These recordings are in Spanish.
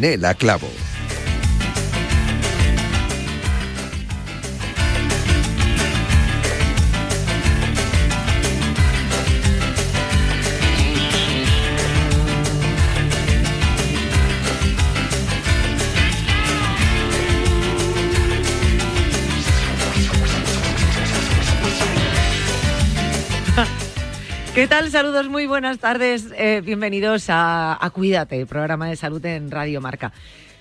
Yanela Clavo. ¿Qué tal? Saludos, muy buenas tardes. Eh, bienvenidos a, Cuídate, programa de salud en Radio Marca.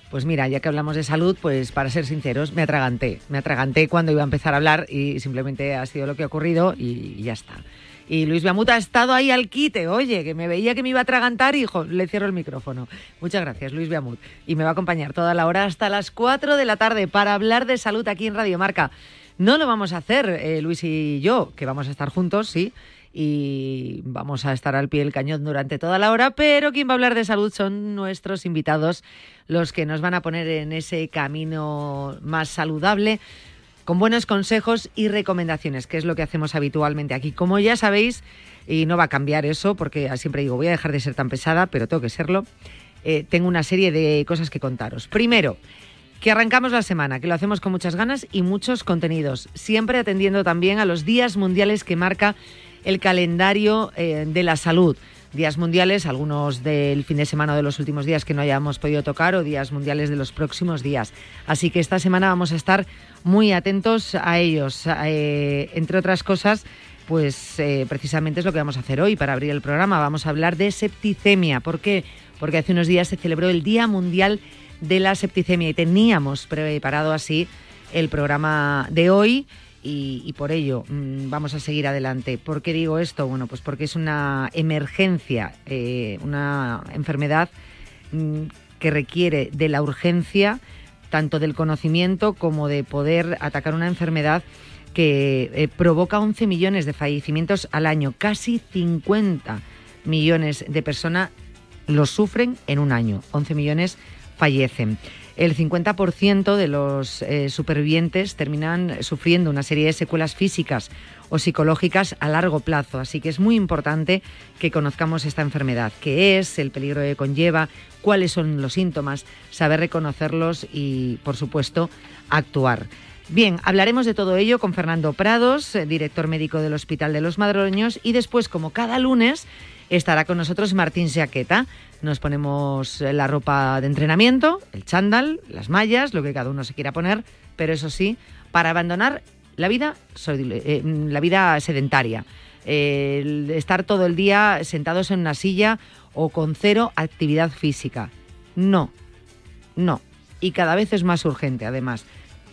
Pues mira, ya que hablamos de salud, pues para ser sinceros, me atraganté. Me atraganté cuando iba a empezar a hablar y simplemente ha sido lo que ha ocurrido y, ya está. Y Luis Biamut ha estado ahí al quite, oye, que me veía que me iba a atragantar y le cierro el micrófono. Muchas gracias, Luis Biamut. Y me va a acompañar toda la hora hasta las 4 de la tarde para hablar de salud aquí en Radio Marca. No lo vamos a hacer, eh, Luis y yo, que vamos a estar juntos, sí y vamos a estar al pie del cañón durante toda la hora, pero quien va a hablar de salud son nuestros invitados, los que nos van a poner en ese camino más saludable con buenos consejos y recomendaciones, que es lo que hacemos habitualmente aquí. Como ya sabéis, y no va a cambiar eso, porque siempre digo, voy a dejar de ser tan pesada, pero tengo que serlo, eh, tengo una serie de cosas que contaros. Primero, que arrancamos la semana, que lo hacemos con muchas ganas y muchos contenidos, siempre atendiendo también a los días mundiales que marca el calendario eh, de la salud. Días mundiales, algunos del fin de semana de los últimos días que no hayamos podido tocar o días mundiales de los próximos días. Así que esta semana vamos a estar muy atentos a ellos. Eh, entre otras cosas, pues eh, precisamente es lo que vamos a hacer hoy para abrir el programa. Vamos a hablar de septicemia. ¿Por qué? Porque hace unos días se celebró el Día Mundial de la Septicemia y teníamos preparado así el programa de hoy y, por ello mm, vamos a seguir adelante. ¿Por qué digo esto? Bueno, pues porque es una emergencia, eh, una enfermedad mm, que requiere de la urgencia, tanto del conocimiento como de poder atacar una enfermedad que eh, provoca 11 millones de fallecimientos al año, casi 50 millones de personas lo sufren en un año, 11 millones fallecen el 50% de los eh, supervivientes terminan sufriendo una serie de secuelas físicas o psicológicas a largo plazo. Así que es muy importante que conozcamos esta enfermedad, qué es, el peligro que conlleva, cuáles son los síntomas, saber reconocerlos y, por supuesto, actuar. Bien, hablaremos de todo ello con Fernando Prados, eh, director médico del Hospital de los Madroños, y después, como cada lunes, estará con nosotros Martín Seaqueta. Nos ponemos la ropa de entrenamiento, el chándal, las mallas, lo que cada uno se quiera poner, pero eso sí, para abandonar la vida, eh, la vida sedentaria. estar todo el día sentados en una silla o con cero actividad física. No, no. Y cada vez es más urgente, además.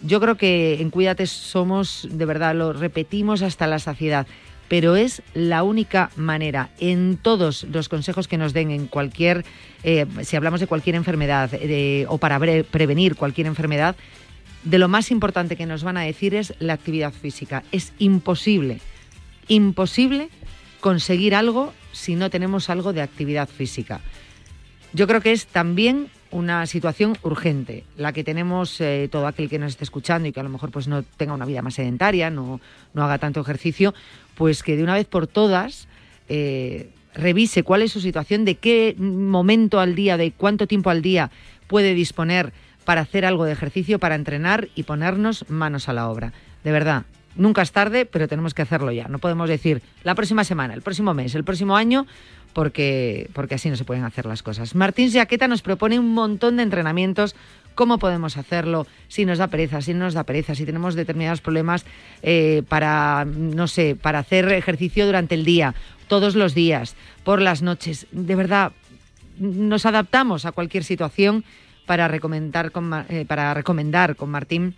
Yo creo que en Cuídate somos, de verdad, lo repetimos hasta la saciedad pero es la única manera en todos los consejos que nos den en cualquier, eh, si hablamos de cualquier enfermedad o para prevenir cualquier enfermedad, de lo más importante que nos van a decir es la actividad física. Es imposible, imposible conseguir algo si no tenemos algo de actividad física. Yo creo que es también una situación urgente, la que tenemos eh, todo aquel que nos esté escuchando y que a lo mejor pues no tenga una vida más sedentaria, no, no haga tanto ejercicio, pues que de una vez por todas eh, revise cuál es su situación, de qué momento al día, de cuánto tiempo al día puede disponer para hacer algo de ejercicio, para entrenar y ponernos manos a la obra. De verdad, nunca es tarde, pero tenemos que hacerlo ya. No podemos decir la próxima semana, el próximo mes, el próximo año, porque, porque así no se pueden hacer las cosas. Martín Jaqueta nos propone un montón de entrenamientos. ¿Cómo podemos hacerlo? Si nos da pereza, si no nos da pereza, si tenemos determinados problemas eh, para, no sé, para hacer ejercicio durante el día, todos los días, por las noches. De verdad, nos adaptamos a cualquier situación para recomendar con, eh, para recomendar con Martín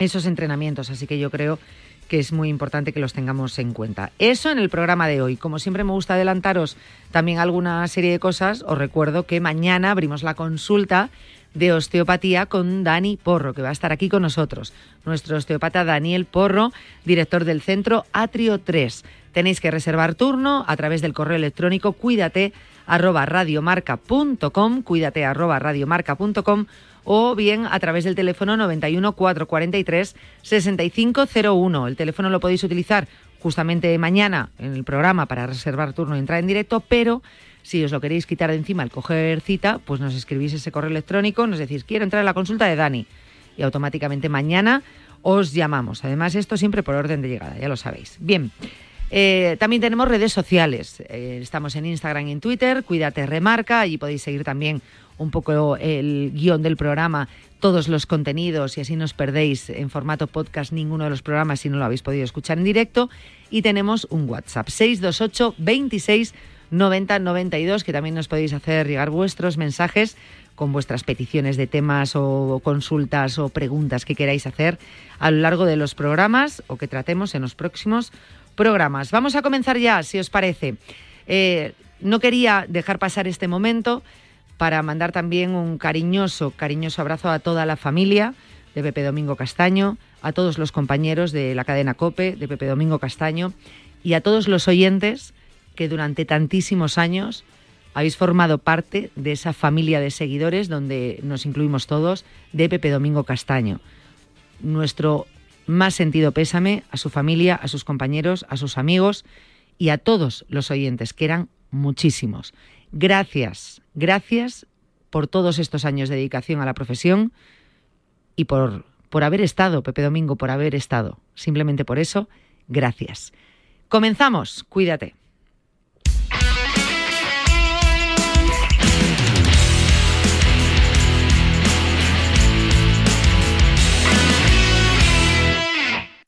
esos entrenamientos. Así que yo creo que es muy importante que los tengamos en cuenta. Eso en el programa de hoy. Como siempre me gusta adelantaros también alguna serie de cosas, os recuerdo que mañana abrimos la consulta de osteopatía con Dani Porro, que va a estar aquí con nosotros. Nuestro osteopata Daniel Porro, director del centro Atrio 3. Tenéis que reservar turno a través del correo electrónico cuídate arroba radiomarca.com, cuídate o bien a través del teléfono 91 443 6501. El teléfono lo podéis utilizar justamente mañana en el programa para reservar turno y entrar en directo, pero si os lo queréis quitar de encima al coger cita, pues nos escribís ese correo electrónico, nos decís, quiero entrar a la consulta de Dani y automáticamente mañana os llamamos. Además, esto siempre por orden de llegada, ya lo sabéis. Bien. Eh, también tenemos redes sociales. Eh, estamos en Instagram y en Twitter. Cuídate, remarca. Allí podéis seguir también un poco el guion del programa, todos los contenidos y así no os perdéis en formato podcast ninguno de los programas si no lo habéis podido escuchar en directo. Y tenemos un WhatsApp 628 26 90 92 que también nos podéis hacer llegar vuestros mensajes con vuestras peticiones de temas o consultas o preguntas que queráis hacer a lo largo de los programas o que tratemos en los próximos programas. Vamos a comenzar ya, si os parece. Eh, no quería dejar pasar este momento para mandar también un cariñoso, cariñoso abrazo a toda la familia de Pepe Domingo Castaño, a todos los compañeros de la cadena Cope de Pepe Domingo Castaño y a todos los oyentes que durante tantísimos años habéis formado parte de esa familia de seguidores donde nos incluimos todos de Pepe Domingo Castaño. Nuestro más sentido pésame a su familia, a sus compañeros, a sus amigos y a todos los oyentes, que eran muchísimos. Gracias, gracias por todos estos años de dedicación a la profesión y por, por haber estado, Pepe Domingo, por haber estado. Simplemente por eso, gracias. Comenzamos, cuídate.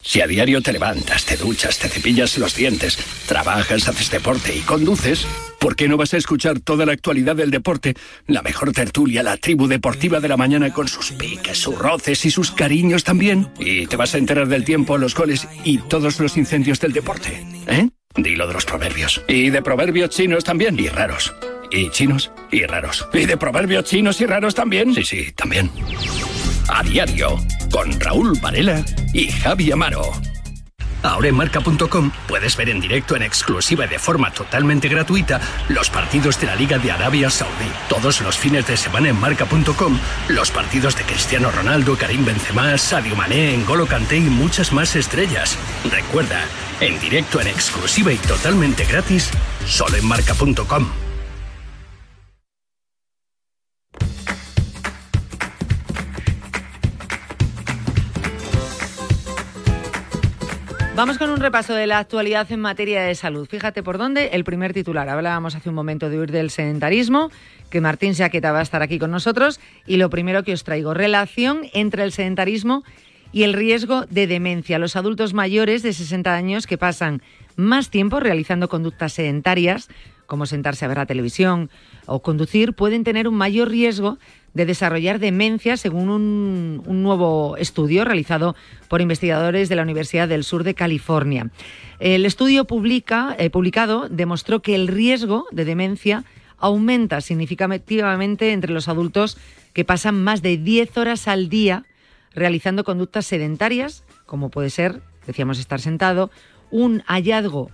Si a diario te levantas, te duchas, te cepillas los dientes, trabajas, haces deporte y conduces, ¿por qué no vas a escuchar toda la actualidad del deporte? La mejor tertulia, la tribu deportiva de la mañana con sus piques, sus roces y sus cariños también. Y te vas a enterar del tiempo, los goles y todos los incendios del deporte. ¿Eh? Dilo de los proverbios. Y de proverbios chinos también. Y raros. Y chinos y raros. Y de proverbios chinos y raros también. Sí, sí, también a diario con Raúl Varela y Javi Amaro. Ahora en marca.com puedes ver en directo en exclusiva y de forma totalmente gratuita los partidos de la Liga de Arabia Saudí. Todos los fines de semana en marca.com los partidos de Cristiano Ronaldo, Karim Benzema, Sadio Mané, N'Golo Kanté y muchas más estrellas. Recuerda, en directo en exclusiva y totalmente gratis, solo en marca.com. Vamos con un repaso de la actualidad en materia de salud. Fíjate por dónde. El primer titular. Hablábamos hace un momento de huir del sedentarismo, que Martín Saqueta va a estar aquí con nosotros. Y lo primero que os traigo, relación entre el sedentarismo y el riesgo de demencia. Los adultos mayores de 60 años que pasan más tiempo realizando conductas sedentarias, como sentarse a ver la televisión o conducir, pueden tener un mayor riesgo de desarrollar demencia, según un, nuevo estudio realizado por investigadores de la Universidad del Sur de California. El estudio publica, eh, publicado demostró que el riesgo de demencia aumenta significativamente entre los adultos que pasan más de 10 horas al día realizando conductas sedentarias, como puede ser, decíamos, estar sentado, un hallazgo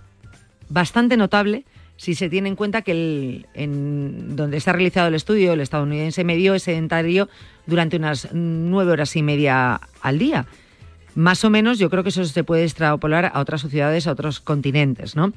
bastante notable si se tiene en cuenta que el, en donde está realizado el estudio, el estadounidense medio es sedentario durante unas nueve horas y media al día. Más o menos, yo creo que eso se puede extrapolar a otras sociedades, a otros continentes. ¿no?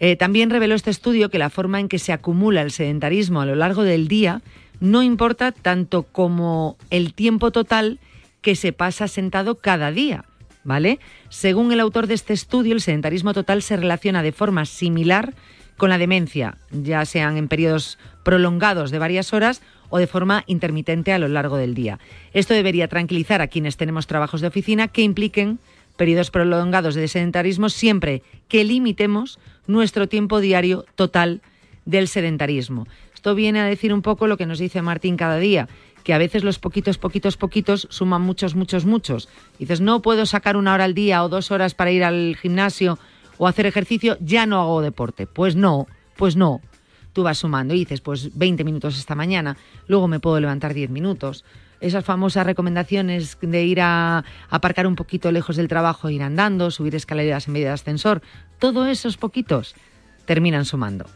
Eh, también reveló este estudio que la forma en que se acumula el sedentarismo a lo largo del día no importa tanto como el tiempo total que se pasa sentado cada día. ¿Vale? Según el autor de este estudio, el sedentarismo total se relaciona de forma similar con la demencia, ya sean en periodos prolongados de varias horas o de forma intermitente a lo largo del día. Esto debería tranquilizar a quienes tenemos trabajos de oficina que impliquen periodos prolongados de sedentarismo siempre que limitemos nuestro tiempo diario total del sedentarismo. Esto viene a decir un poco lo que nos dice Martín cada día, que a veces los poquitos, poquitos, poquitos suman muchos, muchos, muchos. dices, no puedo sacar una hora al día o dos horas para ir al gimnasio o hacer ejercicio, ya no hago deporte. Pues no, pues no. Tú vas sumando y dices, pues 20 minutos esta mañana, luego me puedo levantar 10 minutos. Esas famosas recomendaciones de ir a aparcar un poquito lejos del trabajo, ir andando, subir escaleras en medio de ascensor, todos esos poquitos terminan sumando.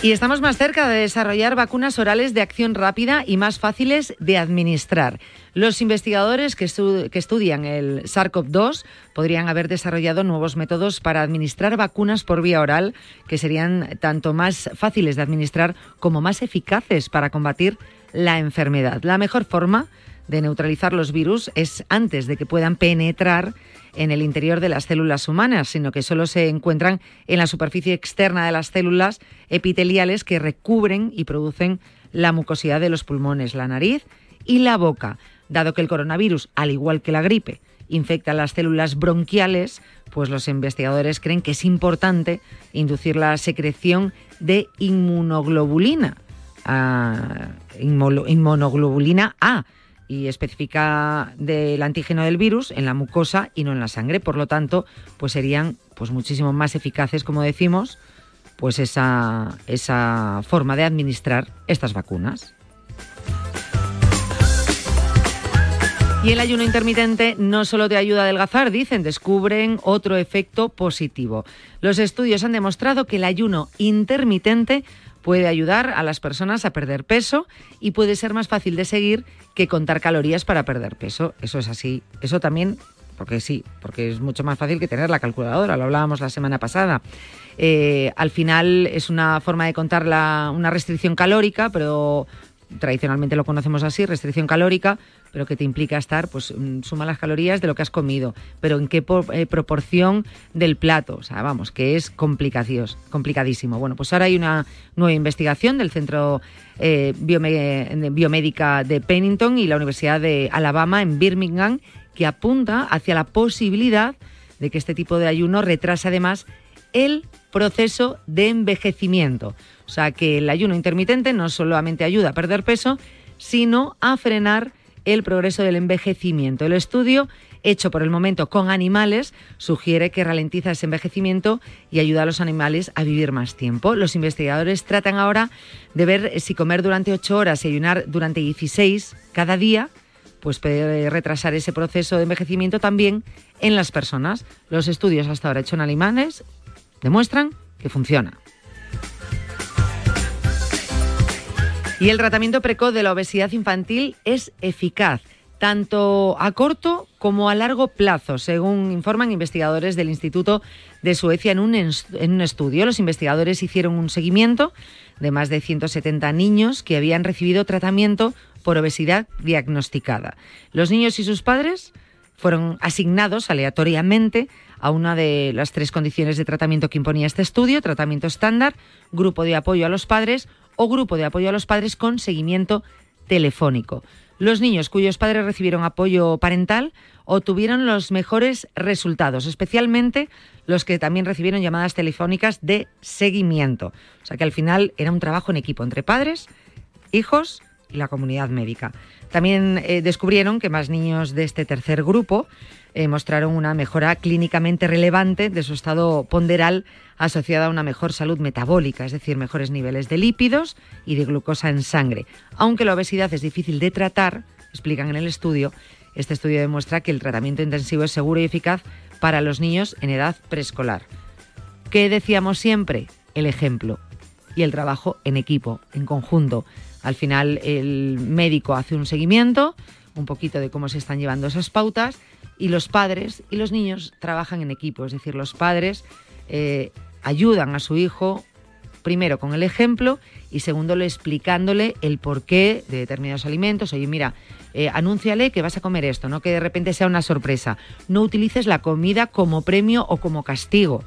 Y estamos más cerca de desarrollar vacunas orales de acción rápida y más fáciles de administrar. Los investigadores que, estudian el SARS-CoV-2 podrían haber desarrollado nuevos métodos para administrar vacunas por vía oral que serían tanto más fáciles de administrar como más eficaces para combatir la enfermedad. La mejor forma de neutralizar los virus es antes de que puedan penetrar en el interior de las células humanas, sino que solo se encuentran en la superficie externa de las células epiteliales que recubren y producen la mucosidad de los pulmones, la nariz y la boca. Dado que el coronavirus, al igual que la gripe, infecta las células bronquiales, pues los investigadores creen que es importante inducir la secreción de inmunoglobulina, ah, inmunoglobulina A, y específica del antígeno del virus en la mucosa y no en la sangre. Por lo tanto, pues serían pues muchísimo más eficaces, como decimos, pues esa, esa forma de administrar estas vacunas. Y el ayuno intermitente no solo te ayuda a adelgazar, dicen, descubren otro efecto positivo. Los estudios han demostrado que el ayuno intermitente puede ayudar a las personas a perder peso y puede ser más fácil de seguir que contar calorías para perder peso. Eso es así. Eso también, porque sí, porque es mucho más fácil que tener la calculadora, lo hablábamos la semana pasada. Eh, al final es una forma de contar una restricción calórica, pero tradicionalmente lo conocemos así, restricción calórica, pero que te implica estar, pues mm, suma las calorías de lo que has comido, pero en qué eh, proporción del plato, o sea, vamos, que es complicadísimo. Bueno, pues ahora hay una nueva investigación del Centro eh, Biomédica de Pennington y la Universidad de Alabama en Birmingham, que apunta hacia la posibilidad de que este tipo de ayuno retrase además el proceso de envejecimiento. O sea que el ayuno intermitente no solamente ayuda a perder peso, sino a frenar el progreso del envejecimiento. El estudio, hecho por el momento con animales, sugiere que ralentiza ese envejecimiento y ayuda a los animales a vivir más tiempo. Los investigadores tratan ahora de ver si comer durante 8 horas y ayunar durante 16 cada día pues puede retrasar ese proceso de envejecimiento también en las personas. Los estudios hasta ahora hechos en animales demuestran que funciona. Y el tratamiento precoz de la obesidad infantil es eficaz tanto a corto como a largo plazo, según informan investigadores del Instituto de Suecia en un, estudio. Los investigadores hicieron un seguimiento de más de 170 niños que habían recibido tratamiento por obesidad diagnosticada. Los niños y sus padres fueron asignados aleatoriamente a una de las tres condiciones de tratamiento que imponía este estudio, tratamiento estándar, grupo de apoyo a los padres o grupo de apoyo a los padres con seguimiento telefónico. Los niños cuyos padres recibieron apoyo parental obtuvieron los mejores resultados, especialmente los que también recibieron llamadas telefónicas de seguimiento. O sea que al final era un trabajo en equipo entre padres, hijos y la comunidad médica. También eh, descubrieron que más niños de este tercer grupo eh, mostraron una mejora clínicamente relevante de su estado ponderal asociada a una mejor salud metabólica, es decir, mejores niveles de lípidos y de glucosa en sangre. Aunque la obesidad es difícil de tratar, explican en el estudio, este estudio demuestra que el tratamiento intensivo es seguro y eficaz para los niños en edad preescolar. ¿Qué decíamos siempre? El ejemplo y el trabajo en equipo, en conjunto. Al final el médico hace un seguimiento, un poquito de cómo se están llevando esas pautas y los padres y los niños trabajan en equipo, es decir, los padres eh, ayudan a su hijo primero con el ejemplo y segundo explicándole el porqué de determinados alimentos. Oye, mira, eh, anúnciale que vas a comer esto, no que de repente sea una sorpresa. No utilices la comida como premio o como castigo.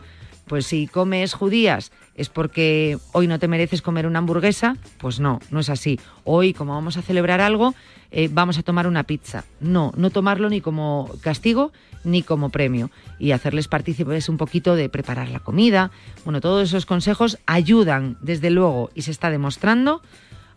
Pues si comes judías es porque hoy no te mereces comer una hamburguesa, pues no, no es así. Hoy, como vamos a celebrar algo, eh, vamos a tomar una pizza. No, no tomarlo ni como castigo ni como premio. Y hacerles partícipes un poquito de preparar la comida. Bueno, todos esos consejos ayudan, desde luego, y se está demostrando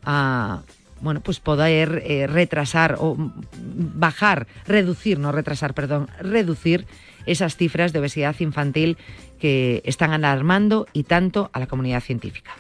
a bueno, pues poder eh, retrasar o bajar, reducir, no retrasar, perdón, reducir esas cifras de obesidad infantil que están alarmando y tanto a la comunidad científica.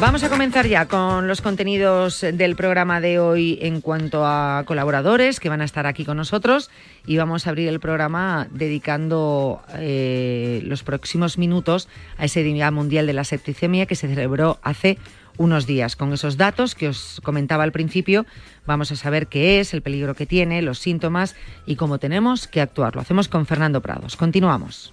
Vamos a comenzar ya con los contenidos del programa de hoy en cuanto a colaboradores que van a estar aquí con nosotros y vamos a abrir el programa dedicando eh, los próximos minutos a ese Día Mundial de la Septicemia que se celebró hace unos días. Con esos datos que os comentaba al principio, vamos a saber qué es, el peligro que tiene, los síntomas y cómo tenemos que actuar. Lo hacemos con Fernando Prados. Continuamos.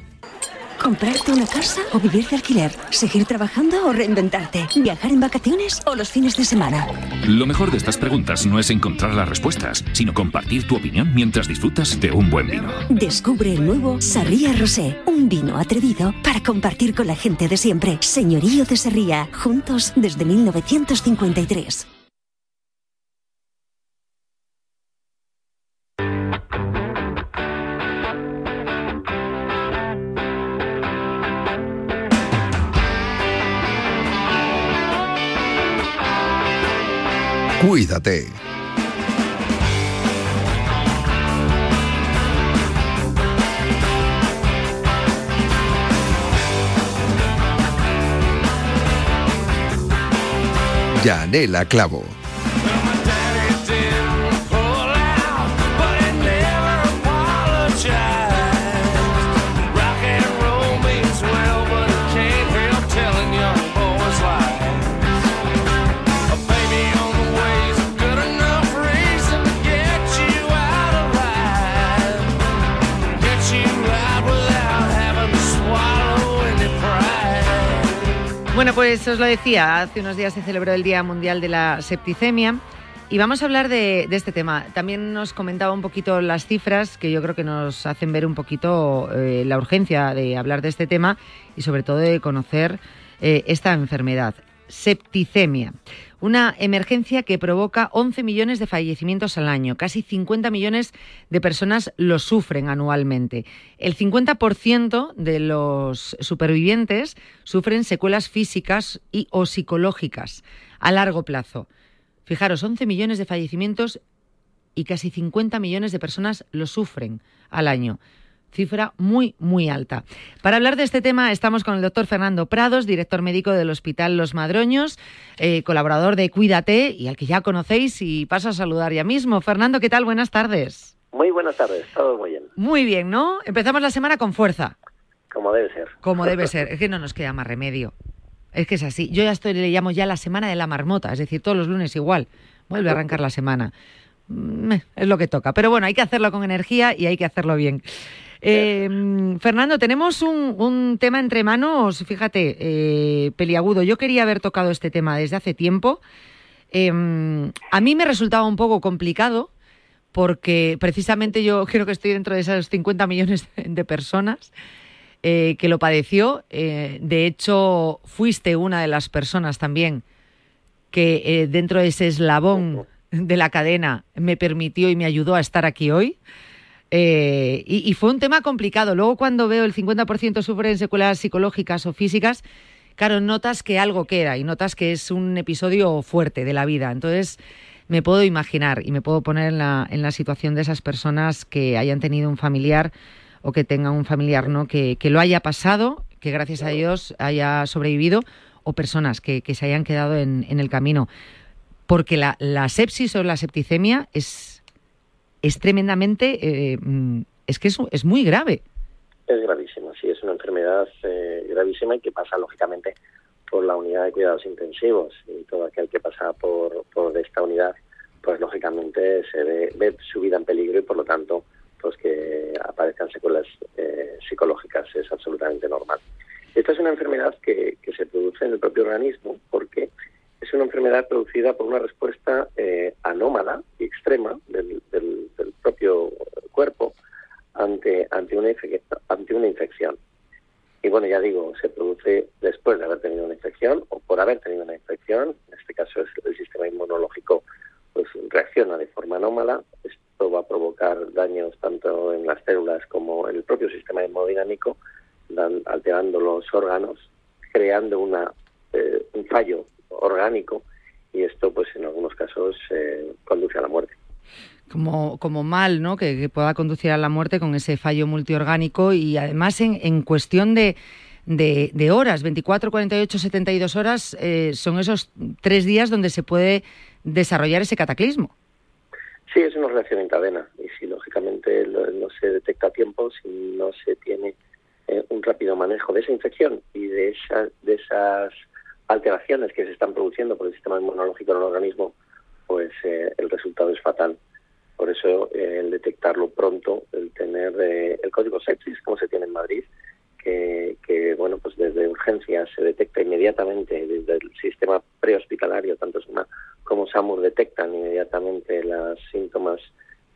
¿Comprarte una casa o vivir de alquiler? ¿Seguir trabajando o reinventarte? ¿Viajar en vacaciones o los fines de semana? Lo mejor de estas preguntas no es encontrar las respuestas, sino compartir tu opinión mientras disfrutas de un buen vino. Descubre el nuevo Sarria Rosé, un vino atrevido para compartir con la gente de siempre. Señorío de Sarria, juntos desde 1953. Cuídate. Yanela Clavo. Bueno, pues os lo decía, hace unos días se celebró el Día Mundial de la Septicemia y vamos a hablar de, este tema. También nos comentaba un poquito las cifras que yo creo que nos hacen ver un poquito eh, la urgencia de hablar de este tema y sobre todo de conocer eh, esta enfermedad, septicemia. Una emergencia que provoca 11 millones de fallecimientos al año. Casi 50 millones de personas lo sufren anualmente. El 50% de los supervivientes sufren secuelas físicas y o psicológicas a largo plazo. Fijaros, 11 millones de fallecimientos y casi 50 millones de personas lo sufren al año cifra muy, muy alta. Para hablar de este tema estamos con el doctor Fernando Prados, director médico del Hospital Los Madroños, eh, colaborador de Cuídate y al que ya conocéis y paso a saludar ya mismo. Fernando, ¿qué tal? Buenas tardes. Muy buenas tardes, todo muy bien. Muy bien, ¿no? Empezamos la semana con fuerza. Como debe ser. Como debe ser. Es que no nos queda más remedio. Es que es así. Yo ya estoy, le llamo ya la semana de la marmota, es decir, todos los lunes igual. Vuelve a arrancar la semana. Mm, es lo que toca. Pero bueno, hay que hacerlo con energía y hay que hacerlo bien. Eh, Fernando, tenemos un, tema entre manos, fíjate, eh, peliagudo. Yo quería haber tocado este tema desde hace tiempo. Em, a mí me resultaba un poco complicado porque precisamente yo creo que estoy dentro de esas 50 millones de personas eh, que lo padeció. Eh, de hecho, fuiste una de las personas también que dentro de ese eslabón de la cadena me permitió y me ayudó a estar aquí hoy. Y, fue un tema complicado. Luego cuando veo el 50% sufren secuelas psicológicas o físicas, claro, notas que algo queda y notas que es un episodio fuerte de la vida. Entonces, me puedo imaginar y me puedo poner en la, en la situación de esas personas que hayan tenido un familiar o que tengan un familiar ¿no? que, lo haya pasado, que gracias a Dios haya sobrevivido, o personas que, se hayan quedado en, el camino. Porque la, sepsis o la septicemia es, es tremendamente, eh, mm, es que es, es muy grave. Es gravísima, sí, es una enfermedad eh, gravísima y que pasa lógicamente por la unidad de cuidados intensivos y todo aquel que pasa por, por esta unidad, pues lógicamente se ve, su vida en peligro y por lo tanto pues que aparezcan secuelas eh, psicológicas es absolutamente normal. Esta es una enfermedad que, que, se produce en el propio organismo porque es una enfermedad producida por una respuesta eh, anómala y extrema del, del, propio cuerpo ante, ante, una, ante una infección. Y bueno, ya digo, se produce después de haber tenido una infección o por haber tenido una infección. En este caso, el sistema inmunológico pues reacciona de forma anómala. Esto va a provocar daños tanto en las células como en el propio sistema hemodinámico, alterando los órganos, creando una, eh, un fallo orgánico y esto, pues en algunos casos, eh, conduce a la muerte como, como mal, ¿no? Que, pueda conducir a la muerte con ese fallo multiorgánico y además en, en cuestión de, de, horas, 24, 48, 72 horas, eh, son esos tres días donde se puede desarrollar ese cataclismo. Sí, es una reacción en cadena y si lógicamente no se detecta a tiempo, si no se tiene eh, un rápido manejo de esa infección y de, esa, de esas alteraciones que se están produciendo por el sistema inmunológico en el organismo, pues eh, el resultado es fatal. Por eso eh, el detectarlo pronto, el tener eh, el código sepsis, como se tiene en Madrid, que, bueno, pues desde urgencias se detecta inmediatamente, desde el sistema prehospitalario, tanto SUMA como SAMUR detectan inmediatamente los síntomas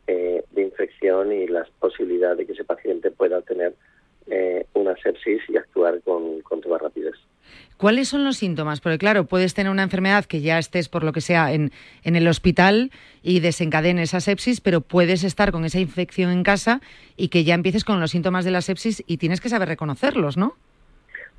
eh, de infección y las posibilidades de que ese paciente pueda tener una sepsis y actuar con, con toda rapidez. ¿Cuáles son los síntomas? Porque claro, puedes tener una enfermedad que ya estés por lo que sea en, en el hospital y desencadene esa sepsis, pero puedes estar con esa infección en casa y que ya empieces con los síntomas de la sepsis y tienes que saber reconocerlos, ¿no?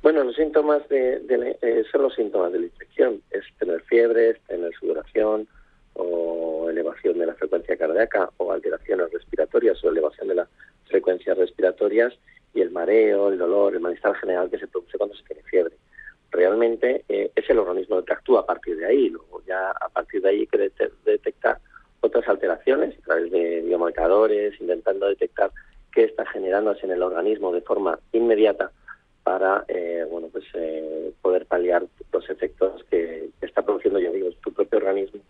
Bueno, los síntomas de, eh, son los síntomas de la infección. Es tener fiebre, tener sudoración o elevación de la frecuencia cardíaca o alteraciones respiratorias o elevación de las frecuencias respiratorias y el mareo, el dolor, el malestar general que se produce cuando se tiene fiebre realmente eh, es el organismo que actúa a partir de ahí. Luego ya a partir de ahí que detectar otras alteraciones a través de biomarcadores, intentando detectar qué está generándose en el organismo de forma inmediata para eh, bueno pues eh, poder paliar los efectos que, está produciendo, yo digo, tu propio organismo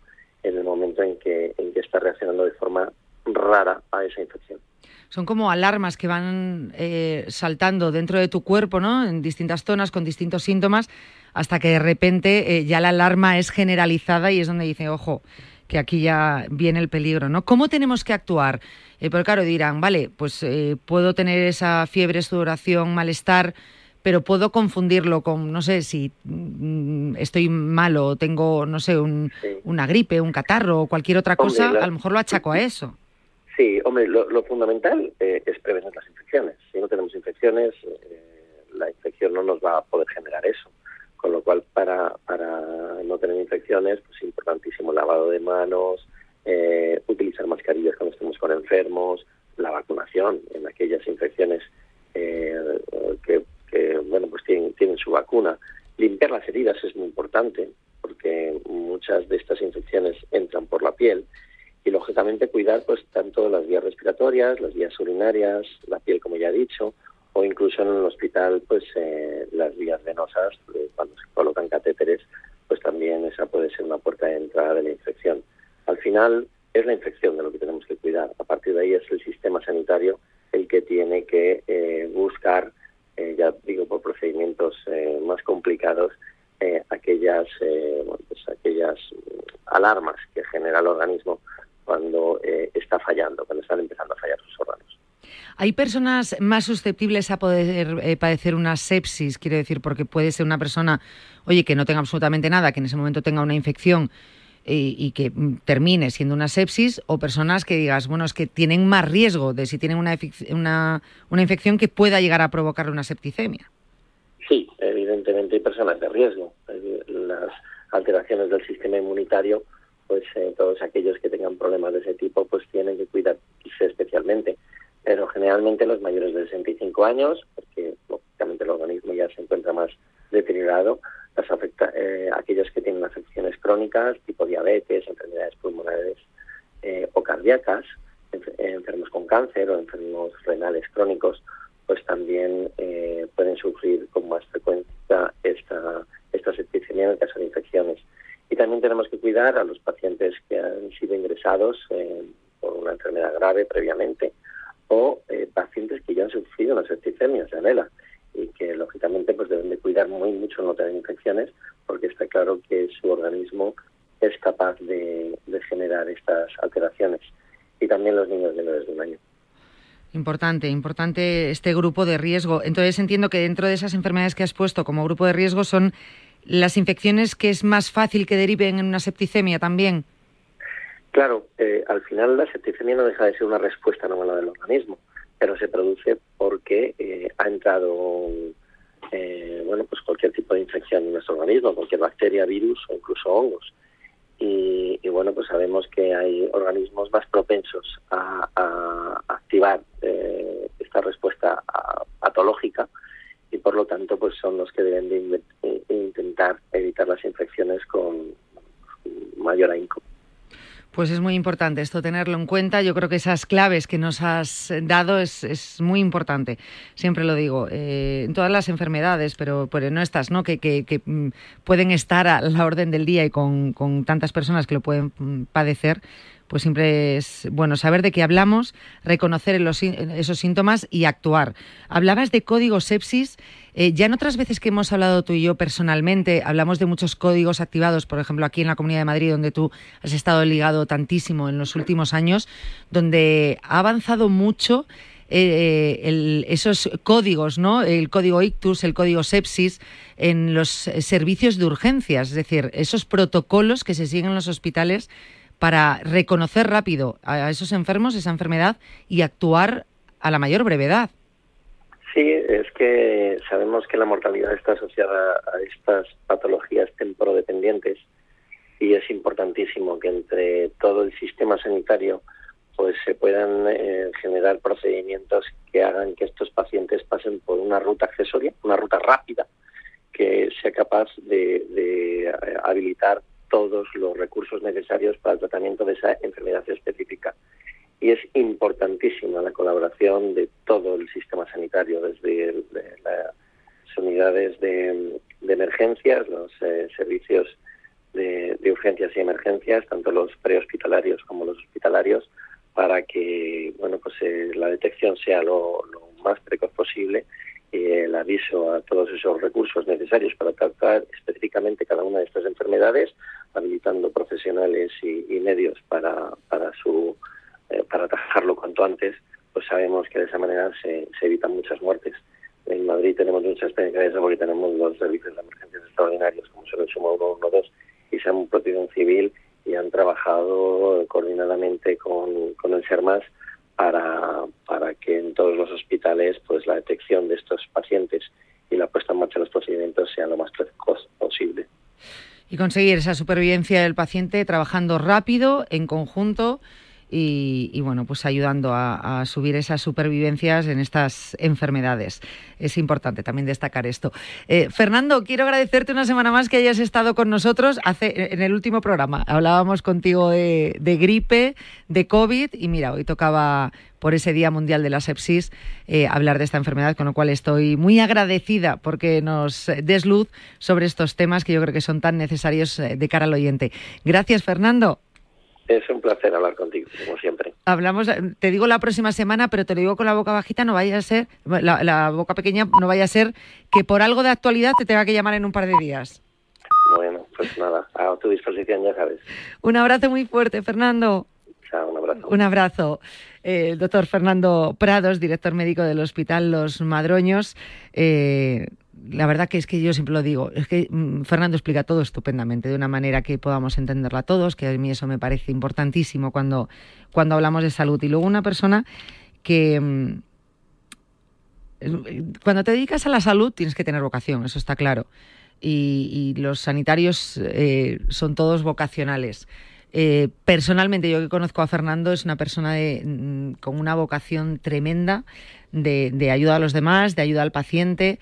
en el momento en que, en que está reaccionando de forma rara a esa infección son como alarmas que van eh, saltando dentro de tu cuerpo, ¿no? En distintas zonas, con distintos síntomas, hasta que de repente eh, ya la alarma es generalizada y es donde dice, ojo, que aquí ya viene el peligro, ¿no? ¿Cómo tenemos que actuar? Eh, porque claro, dirán, vale, pues puedo tener esa fiebre, sudoración, malestar, pero puedo confundirlo con, no sé, si mm, estoy malo, tengo, no sé, una gripe, un catarro o cualquier otra cosa, a lo mejor lo achaco a eso. Sí, hombre, lo, fundamental eh, es prevenir las infecciones. Si no tenemos infecciones, eh, la infección no nos va a poder generar eso. Con lo cual, para, para no tener infecciones, pues es importantísimo lavado de manos, eh, utilizar mascarillas cuando estemos con enfermos, la vacunación en aquellas infecciones que, bueno, pues tienen, tienen su vacuna. Limpiar las heridas es muy importante porque muchas de estas infecciones entran por la piel lógicamente cuidar pues tanto las vías respiratorias, las vías urinarias, la piel como ya he dicho, o incluso en el hospital pues eh, las vías venosas, eh, cuando se colocan catéteres, pues también esa puede ser una puerta de entrada de la infección. Al final es la infección de lo que tenemos que cuidar. A partir de ahí es el sistema sanitario el que tiene que eh, buscar, ya digo por procedimientos más complicados, aquellas, pues, aquellas alarmas que genera el organismo cuando eh, está fallando, cuando están empezando a fallar sus órganos. ¿Hay personas más susceptibles a poder eh, padecer una sepsis? Quiero decir, porque puede ser una persona, oye, que no tenga absolutamente nada, que en ese momento tenga una infección y, que mm, termine siendo una sepsis, o personas que digas, bueno, es que tienen más riesgo de si tienen una, una, una infección que pueda llegar a provocar una septicemia. Sí, evidentemente hay personas de riesgo. Las alteraciones del sistema inmunitario, pues eh, todos aquellos que tengan problemas de ese tipo, pues tienen que cuidarse especialmente. Pero generalmente los mayores de 65 años, porque lógicamente el organismo ya se encuentra más deteriorado, las afecta, eh, aquellos que tienen afecciones crónicas, tipo diabetes, enfermedades pulmonares eh, o cardíacas, enfermos con cáncer o enfermos renales crónicos, pues también eh, pueden sufrir con más frecuencia esta, esta septicemia en caso de infecciones. Y también tenemos que cuidar a los pacientes que han sido ingresados por una enfermedad grave previamente o pacientes que ya han sufrido una septicemia, Janela y que lógicamente pues deben de cuidar muy mucho no tener infecciones porque está claro que su organismo es capaz de, generar estas alteraciones y también los niños menores de un año. Importante, importante este grupo de riesgo. Entonces entiendo que dentro de esas enfermedades que has puesto como grupo de riesgo son las infecciones que es más fácil que deriven en una septicemia también. Claro, eh, al final la septicemia no deja de ser una respuesta normal del organismo pero se produce porque eh, ha entrado eh, bueno pues cualquier tipo de infección en nuestro organismo, cualquier bacteria, virus o incluso hongos. Y, bueno, pues sabemos que hay organismos más propensos a, activar eh, esta respuesta patológica y por lo tanto pues son los que deben de intentar evitar las infecciones con mayor ahínco. Pues es muy importante esto tenerlo en cuenta. Yo creo que esas claves que nos has dado es, muy importante. Siempre lo digo, eh, en todas las enfermedades, pero, pero no estas, ¿no? Que, que, mm, pueden estar a la orden del día y con, con tantas personas que lo pueden mm, padecer pues siempre es bueno saber de qué hablamos, reconocer esos síntomas y actuar. Hablabas de código sepsis. Eh, ya en otras veces que hemos hablado tú y yo personalmente, hablamos de muchos códigos activados, por ejemplo, aquí en la Comunidad de Madrid, donde tú has estado ligado tantísimo en los últimos años, donde ha avanzado mucho eh, esos códigos, ¿no? El código ictus, el código sepsis en los servicios de urgencias, es decir, esos protocolos que se siguen en los hospitales para reconocer rápido a esos enfermos, esa enfermedad y actuar a la mayor brevedad. Sí, es que sabemos que la mortalidad está asociada a estas patologías temporodependientes y es importantísimo que entre todo el sistema sanitario pues se puedan eh, generar procedimientos que hagan que estos pacientes pasen por una ruta accesoria, una ruta rápida, que sea capaz de, de eh, habilitar todos los recursos necesarios para el tratamiento de esa enfermedad específica. Y es importantísima la colaboración de todo el sistema sanitario, desde las unidades de, emergencias, los eh, servicios de, urgencias y emergencias, tanto los prehospitalarios como los hospitalarios, para que bueno pues eh, la detección sea lo, lo más precoz posible el aviso a todos esos recursos necesarios para tratar específicamente cada una de estas enfermedades, habilitando profesionales y, medios para, para su eh, para atajarlo cuanto antes, pues sabemos que de esa manera se, evitan muchas muertes. En Madrid tenemos mucha experiencia de porque tenemos los servicios de emergencias extraordinarios, como son el Sumo 112 y SAM Protección Civil, y han trabajado coordinadamente con, con el SERMAS para, para que en todos los hospitales pues la detección de estos pacientes y la puesta en marcha de los procedimientos sea lo más precoz posible. Y conseguir esa supervivencia del paciente trabajando rápido, en conjunto y, bueno, pues ayudando a, subir esas supervivencias en estas enfermedades. Es importante también destacar esto. Eh, Fernando, quiero agradecerte una semana más que hayas estado con nosotros. Hace, en el último programa hablábamos contigo de, gripe, de COVID y mira, hoy tocaba por ese Día Mundial de la Sepsis eh, hablar de esta enfermedad, con lo cual estoy muy agradecida porque nos des luz sobre estos temas que yo creo que son tan necesarios eh, de cara al oyente. Gracias, Fernando. Es un placer hablar contigo, como siempre. Hablamos, te digo la próxima semana, pero te lo digo con la boca bajita, no vaya a ser, la, boca pequeña, no vaya a ser que por algo de actualidad te tenga que llamar en un par de días. Bueno, pues nada, a tu disposición, ya sabes. Un abrazo muy fuerte, Fernando. Chao, un abrazo. Un abrazo. Eh, el doctor Fernando Prados, director médico del Hospital Los Madroños. Eh, la verdad que es que yo siempre lo digo, es que mm, Fernando explica todo estupendamente, de una manera que podamos entenderla todos, que a mí eso me parece importantísimo cuando, cuando hablamos de salud. Y luego una persona que... Mm, cuando te dedicas a la salud tienes que tener vocación, eso está claro. Y, los sanitarios eh, son todos vocacionales. Eh, personalmente, yo que conozco a Fernando, es una persona mm, con una vocación tremenda de, ayuda a los demás, de ayuda al paciente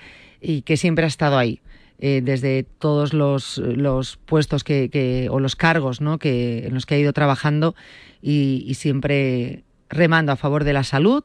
y que siempre ha estado ahí. Eh, desde todos los, puestos que, o los cargos ¿no? que, en los que ha ido trabajando y siempre remando a favor de la salud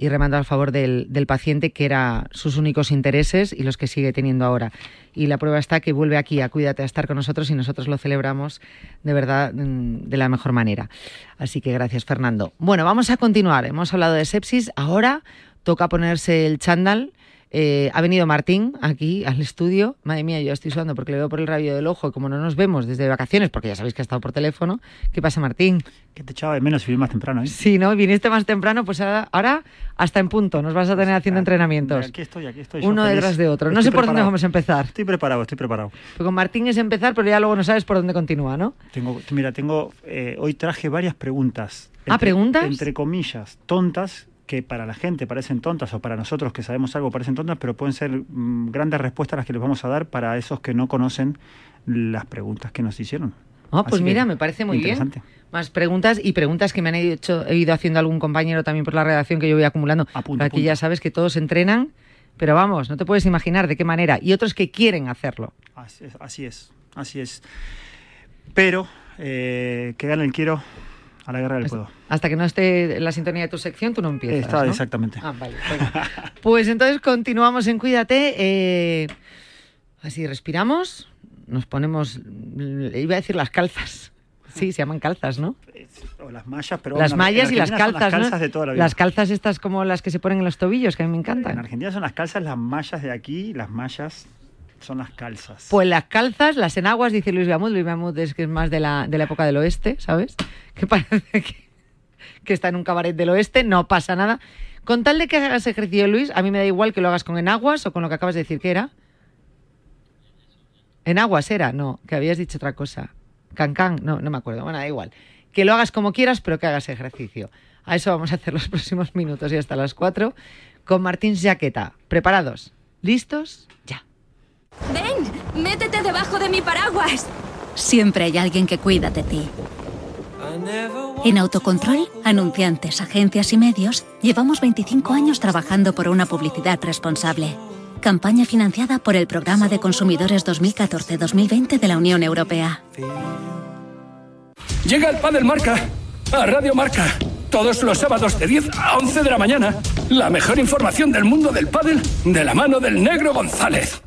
y remando a favor del, paciente, que era sus únicos intereses y los que sigue teniendo ahora. Y la prueba está que vuelve aquí a Cuídate a estar con nosotros y nosotros lo celebramos de verdad mm, de la mejor manera. Así que gracias, Fernando. Bueno, vamos a continuar. Hemos hablado de sepsis. Ahora toca ponerse el chándal eh, ha venido Martín aquí al estudio. Madre mía, yo estoy sudando porque le veo por el rayo del ojo y como no nos vemos desde vacaciones, porque ya sabéis que ha estado por teléfono. ¿Qué pasa, Martín? Que te echaba de menos si más temprano, ¿eh? Sí, ¿no? Viniste más temprano, pues ahora, hasta en punto nos vas a tener haciendo entrenamientos. Aquí estoy, aquí estoy. Uno detrás de otro. no sé por dónde vamos a empezar. Estoy preparado, estoy preparado. Porque con Martín es empezar, pero ya luego no sabes por dónde continúa, ¿no? Tengo, mira, tengo, eh, hoy traje varias preguntas. ¿Ah, preguntas? Entre comillas, tontas, que para la gente parecen tontas o para nosotros que sabemos algo parecen tontas, pero pueden ser mm, grandes respuestas las que les vamos a dar para esos que no conocen las preguntas que nos hicieron. Ah, pues mira, me parece muy bien. Más preguntas y preguntas que me han hecho, he ido haciendo algún compañero también por la redacción que yo voy acumulando. Aquí ya sabes que todos entrenan, pero vamos, no te puedes imaginar de qué manera. Y otros que quieren hacerlo. Así es, así es. Así es. Pero eh, que gane el quiero a la guerra del puedo. Hasta que no esté la sintonía de tu sección, tú no empiezas. Está, exactamente. Ah, vale, pues entonces continuamos en Cuídate. Eh, así respiramos, nos ponemos, iba a decir las calzas. Sí, se llaman calzas, ¿no? O las mallas, pero... Las mallas y las calzas, las calzas de toda la vida. Las calzas estas como las que se ponen en los tobillos, que a mí me encantan. En Argentina son las calzas, las mallas de aquí, las mallas son las calzas. Pues las calzas, las enaguas, dice Luis Gamut. Luis Gamut es que es más de la, de la época del oeste, ¿sabes? Que parece que, está en un cabaret del oeste, no pasa nada. Con tal de que hagas ejercicio, Luis, a mí me da igual que lo hagas con enaguas o con lo que acabas de decir que era. ¿Enaguas era? No, que habías dicho otra cosa. Cancán, no, no me acuerdo. Bueno, da igual. Que lo hagas como quieras, pero que hagas ejercicio. A eso vamos a hacer los próximos minutos y hasta las 4 con Martín Jaqueta. ¿Preparados? ¿Listos? Ya. Ven, métete debajo de mi paraguas. Siempre hay alguien que cuida de ti. En Autocontrol, anunciantes, agencias y medios, llevamos 25 años trabajando por una publicidad responsable. Campaña financiada por el Programa de Consumidores 2014-2020 de la Unión Europea. Llega el Padel Marca a Radio Marca. Todos los sábados de 10 a 11 de la mañana. La mejor información del mundo del pádel de la mano del negro González.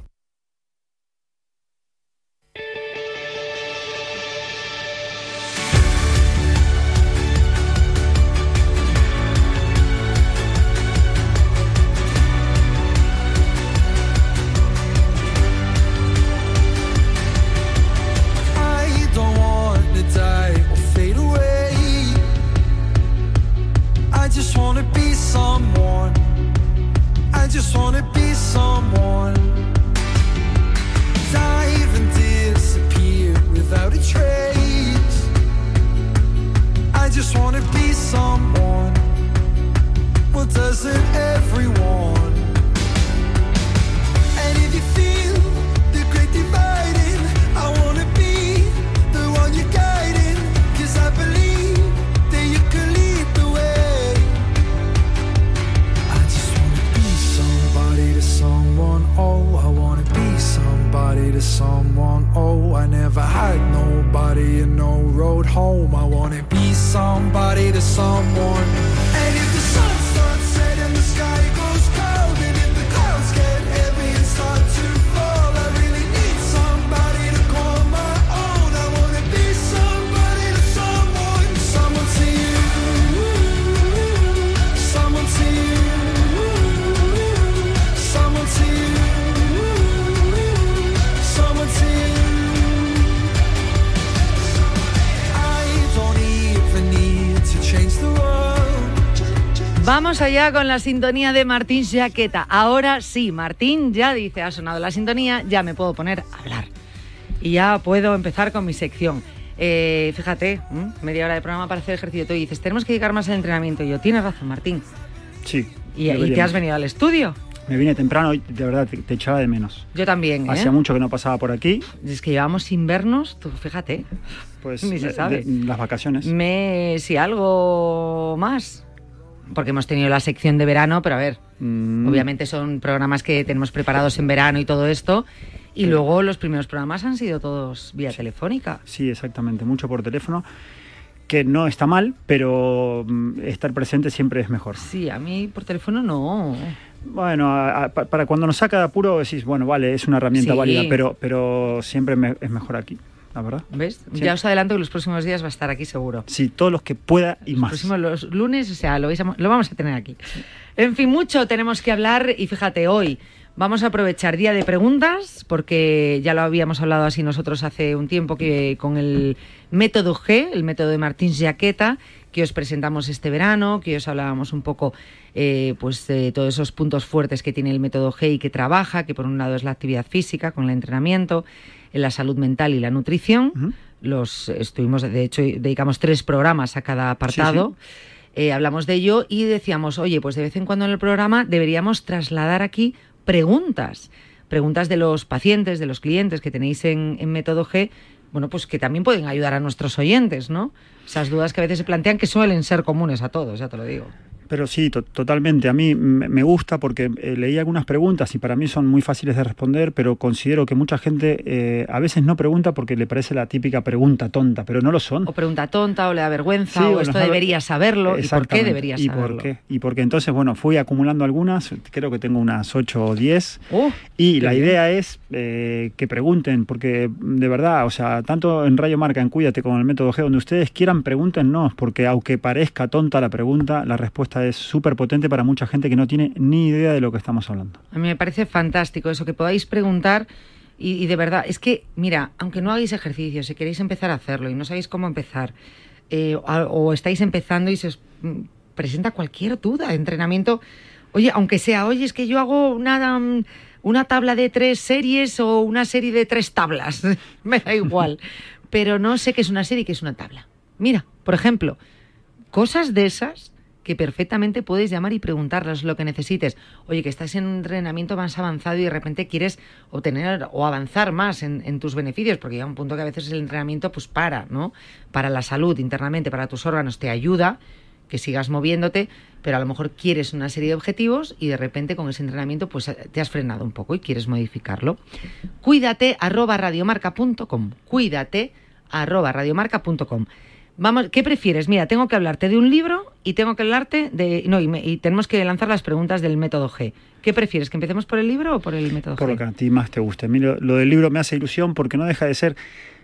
Vamos allá con la sintonía de Martín Jaqueta. Ahora sí, Martín ya dice, ha sonado la sintonía, ya me puedo poner a hablar. Y ya puedo empezar con mi sección. Eh, fíjate, media hora de programa para hacer ejercicio. Tú dices, tenemos que dedicar más al entrenamiento. Y yo, tienes razón, Martín. Sí. ¿Y, y te has venido al estudio? Me vine temprano y de verdad te, echaba de menos. Yo también. ¿eh? Hacía mucho que no pasaba por aquí. Es que llevamos sin vernos, tú fíjate. Pues Ni se sabe. las vacaciones. Me, si algo más. Porque hemos tenido la sección de verano, pero a ver, mm. obviamente son programas que tenemos preparados en verano y todo esto. Y luego los primeros programas han sido todos vía telefónica. Sí, exactamente, mucho por teléfono que no está mal, pero mm, estar presente siempre es mejor. Sí, a mí por teléfono no. Bueno, para cuando nos saca de apuro decís, bueno, vale, es una herramienta válida, pero, pero siempre es mejor aquí, la verdad. ¿Ves? Ya os adelanto que los próximos días va a estar aquí seguro. Sí, todos los que pueda y más. Los próximos los lunes, o sea, lo, lo vamos a tener aquí. En fin, mucho tenemos que hablar y fíjate, hoy Vamos a aprovechar día de preguntas, porque ya lo habíamos hablado así nosotros hace un tiempo que con el método G, el método de Martín Jaqueta, que os presentamos este verano, que os hablábamos un poco eh, pues de todos esos puntos fuertes que tiene el método G y que trabaja, que por un lado es la actividad física con el entrenamiento, en la salud mental y la nutrición. Los estuvimos, de hecho, dedicamos tres programas a cada apartado. Eh, hablamos de ello y decíamos, oye, pues de vez en cuando en el programa deberíamos trasladar aquí preguntas, preguntas de los pacientes, de los clientes que tenéis en, en Método G, bueno, pues que también pueden ayudar a nuestros oyentes, ¿no? Esas dudas que a veces se plantean que suelen ser comunes a todos, ya te lo digo. Pero sí, totalmente. A mí me gusta porque eh, leí algunas preguntas y para mí son muy fáciles de responder, pero considero que mucha gente eh, a veces no pregunta porque le parece la típica pregunta tonta, pero no lo son. O pregunta tonta, o le da vergüenza, o esto debería saberlo. ¿Y por qué debería saberlo? ¿Y por qué? Y porque entonces, bueno, fui acumulando algunas, creo que tengo unas 8 o 10. Uh, y la idea es eh, que pregunten, porque de verdad, o sea, tanto en Rayo Marca, en Cuídate, como en el método G, donde ustedes quieran, pregúntenos, porque aunque parezca tonta la pregunta, la respuesta es súper potente para mucha gente que no tiene ni idea de lo que estamos hablando. A mí me parece fantástico eso, que podáis preguntar y, de verdad, es que, mira, aunque no hagáis ejercicio, si queréis empezar a hacerlo y no sabéis cómo empezar, eh, o, estáis empezando y se os mm, presenta cualquier duda de entrenamiento, oye, aunque sea, oye, es que yo hago una, mm, una tabla de tres series o una serie de tres tablas, me da igual, pero no sé qué es una serie y qué es una tabla. Mira, por ejemplo, cosas de esas que perfectamente puedes llamar y preguntarles lo que necesites. Oye, que estás en un entrenamiento más avanzado y de repente quieres obtener o avanzar más en, tus beneficios, porque llega un punto que a veces el entrenamiento pues para, ¿no? Para la salud internamente, para tus órganos, te ayuda que sigas moviéndote, pero a lo mejor quieres una serie de objetivos y de repente con ese entrenamiento pues te has frenado un poco y quieres modificarlo. Cuídate arroba radiomarca.com. Cuídate arroba radiomarca.com. Vamos, ¿qué prefieres? Mira, tengo que hablarte de un libro y tengo que hablarte de. No, y, tenemos que lanzar las preguntas del método G. ¿Qué prefieres? ¿Que empecemos por el libro o por el método G? Por lo que a ti más te guste. A mí lo, del libro me hace ilusión porque no deja de ser.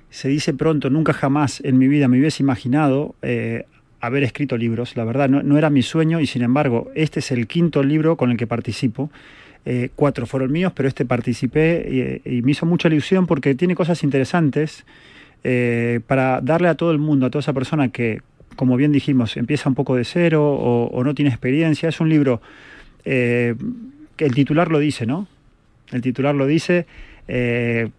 Se dice pronto, nunca jamás en mi vida me hubiese imaginado eh, haber escrito libros. La verdad, no, era mi sueño y sin embargo, este es el quinto libro con el que participo. Eh, cuatro fueron míos, pero este participé y, y me hizo mucha ilusión porque tiene cosas interesantes. Eh, para darle a todo el mundo, a toda esa persona que, como bien dijimos, empieza un poco de cero o, no tiene experiencia. Es un libro eh, que el titular lo dice, ¿no? El titular lo dice, eh,